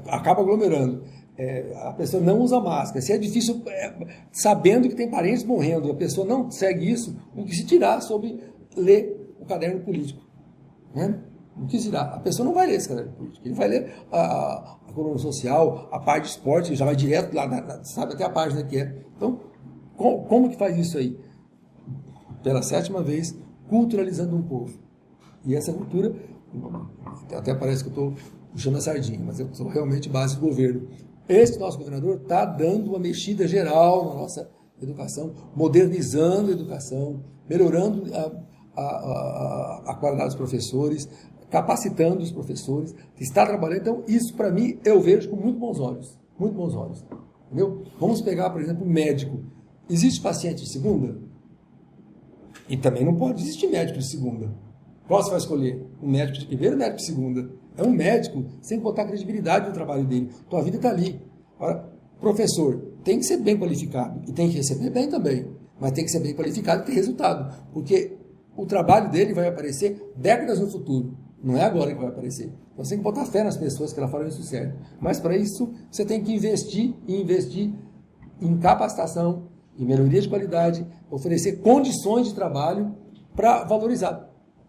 acaba aglomerando, é, a pessoa não usa máscara, se é difícil, é, sabendo que tem parentes morrendo, a pessoa não segue isso, o que se tirar sobre ler o caderno político. Né? O que se dá? A pessoa não vai ler esse caderno político, ele vai ler a, a coluna social, a parte de esporte, já vai direto lá, na, sabe até a página que é. Então, com, como que faz isso aí? Pela sétima vez, culturalizando um povo. E essa cultura, até parece que eu estou puxando a sardinha, mas eu sou realmente base do governo. Esse nosso governador está dando uma mexida geral na nossa educação, modernizando a educação, melhorando a, a, a, a qualidade dos professores, capacitando os professores, está trabalhando. Então, isso para mim eu vejo com muito bons olhos. Muito bons olhos. Entendeu? Vamos pegar, por exemplo, um médico. Existe paciente de segunda? E também não pode existir médico de segunda. Qual você vai escolher? Um médico de primeira ou um médico de segunda? É um médico sem botar credibilidade no trabalho dele. Tua vida está ali. Professor, tem que ser bem qualificado e tem que receber bem também. Mas tem que ser bem qualificado e ter resultado. Porque o trabalho dele vai aparecer décadas no futuro. Não é agora que vai aparecer. Você tem que botar fé nas pessoas que elas farão isso certo. Mas para isso, você tem que investir e investir em capacitação, em melhoria de qualidade, oferecer condições de trabalho para valorizar.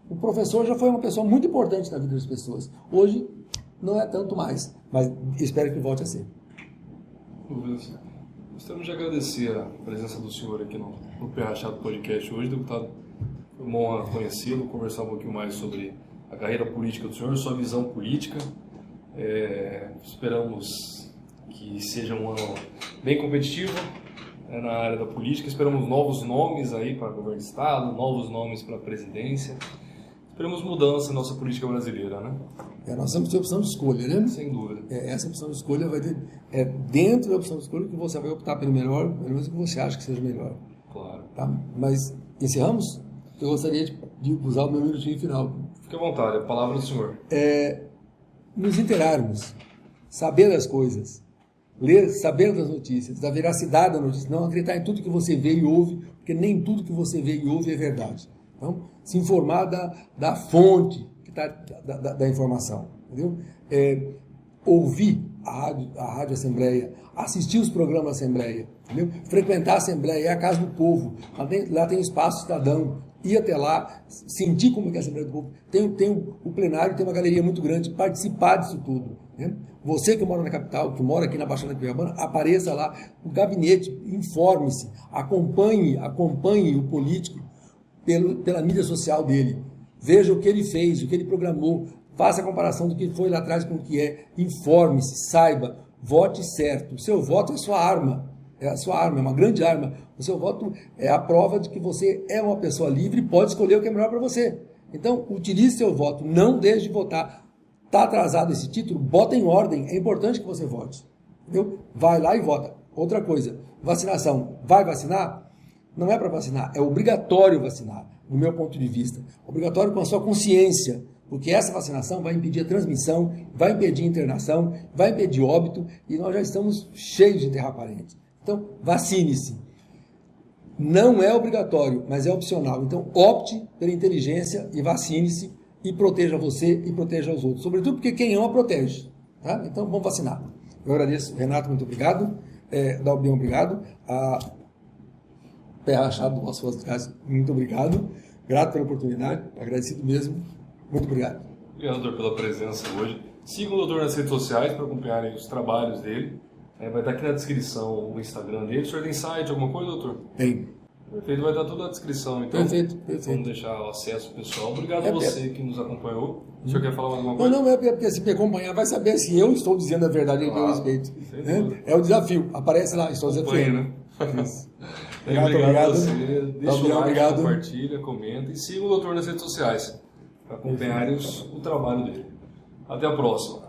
O professor já foi uma pessoa muito importante na vida das pessoas. Hoje, não é tanto mais, mas espero que volte a ser. Gostaríamos de agradecer a presença do senhor aqui no, no Perrachado Podcast hoje, deputado. Foi bom conhecê-lo, conversar um pouquinho mais sobre a carreira política do senhor, sua visão política. É, esperamos que seja um ano bem competitivo né, na área da política. Esperamos novos nomes aí para governo do Estado, novos nomes para a presidência. Esperamos mudança na nossa política brasileira, né? É, nós temos opção de escolha, né? Sem dúvida. É, essa opção de escolha vai ter. É dentro da opção de escolha que você vai optar pelo melhor, pelo menos o que você acha que seja melhor. Claro. Tá? Mas encerramos? Eu gostaria de, de usar o meu minutinho final Fique à vontade, a palavra do senhor. É, nos interarmos, saber das coisas, ler, saber das notícias, da veracidade da notícia, não acreditar em tudo que você vê e ouve, porque nem tudo que você vê e ouve é verdade. Então, se informar da, da fonte que tá, da, da, da informação, entendeu? É, ouvir a rádio, a rádio Assembleia, assistir os programas Assembleia, entendeu? frequentar a Assembleia, é a casa do povo, lá tem, lá tem espaço cidadão, ir até lá, sentir como é, é a Assembleia do Povo. Tem, tem o plenário, tem uma galeria muito grande, participar disso tudo. Né? Você que mora na capital, que mora aqui na Baixada Cuiabana, apareça lá, o gabinete, informe-se, acompanhe, acompanhe o político pelo, pela mídia social dele. Veja o que ele fez, o que ele programou, faça a comparação do que foi lá atrás com o que é, informe-se, saiba, vote certo. O seu voto é sua arma é a sua arma, é uma grande arma. O seu voto é a prova de que você é uma pessoa livre e pode escolher o que é melhor para você. Então, utilize seu voto, não deixe de votar. Está atrasado esse título? Bota em ordem, é importante que você vote. Entendeu? Vai lá e vota. Outra coisa, vacinação. Vai vacinar? Não é para vacinar, é obrigatório vacinar, no meu ponto de vista. Obrigatório com a sua consciência. Porque essa vacinação vai impedir a transmissão, vai impedir a internação, vai impedir óbito e nós já estamos cheios de enterrar parentes. Então, vacine-se. Não é obrigatório, mas é opcional. Então, opte pela inteligência e vacine-se e proteja você e proteja os outros. Sobretudo porque quem ama protege. Tá? Então, vamos vacinar. Eu agradeço. Renato, muito obrigado. É, obrigado. Pé Rachado do Nosso Casa, muito obrigado. Grato pela oportunidade, agradecido mesmo. Muito obrigado. Obrigado, doutor, pela presença hoje. Sigam o doutor nas redes sociais para acompanharem os trabalhos dele. É, vai estar aqui na descrição o Instagram dele. O senhor tem site, alguma coisa, doutor? Tem. Perfeito, vai estar tudo na descrição, então. Perfeito, perfeito. Vamos deixar o acesso pessoal. Obrigado É, a você é. que nos acompanhou. O senhor quer falar mais alguma Não, coisa? não, é porque se me acompanhar vai saber se eu estou dizendo a verdade a meu Claro, respeito. né? É o desafio. Aparece lá, estou Acompanhe, desafiando. né? Obrigado, Obrigado, a você. Deixa o Gabriel, like, obrigado. compartilha, comenta e siga o doutor nas redes sociais para acompanharem os- o trabalho dele. Até a próxima.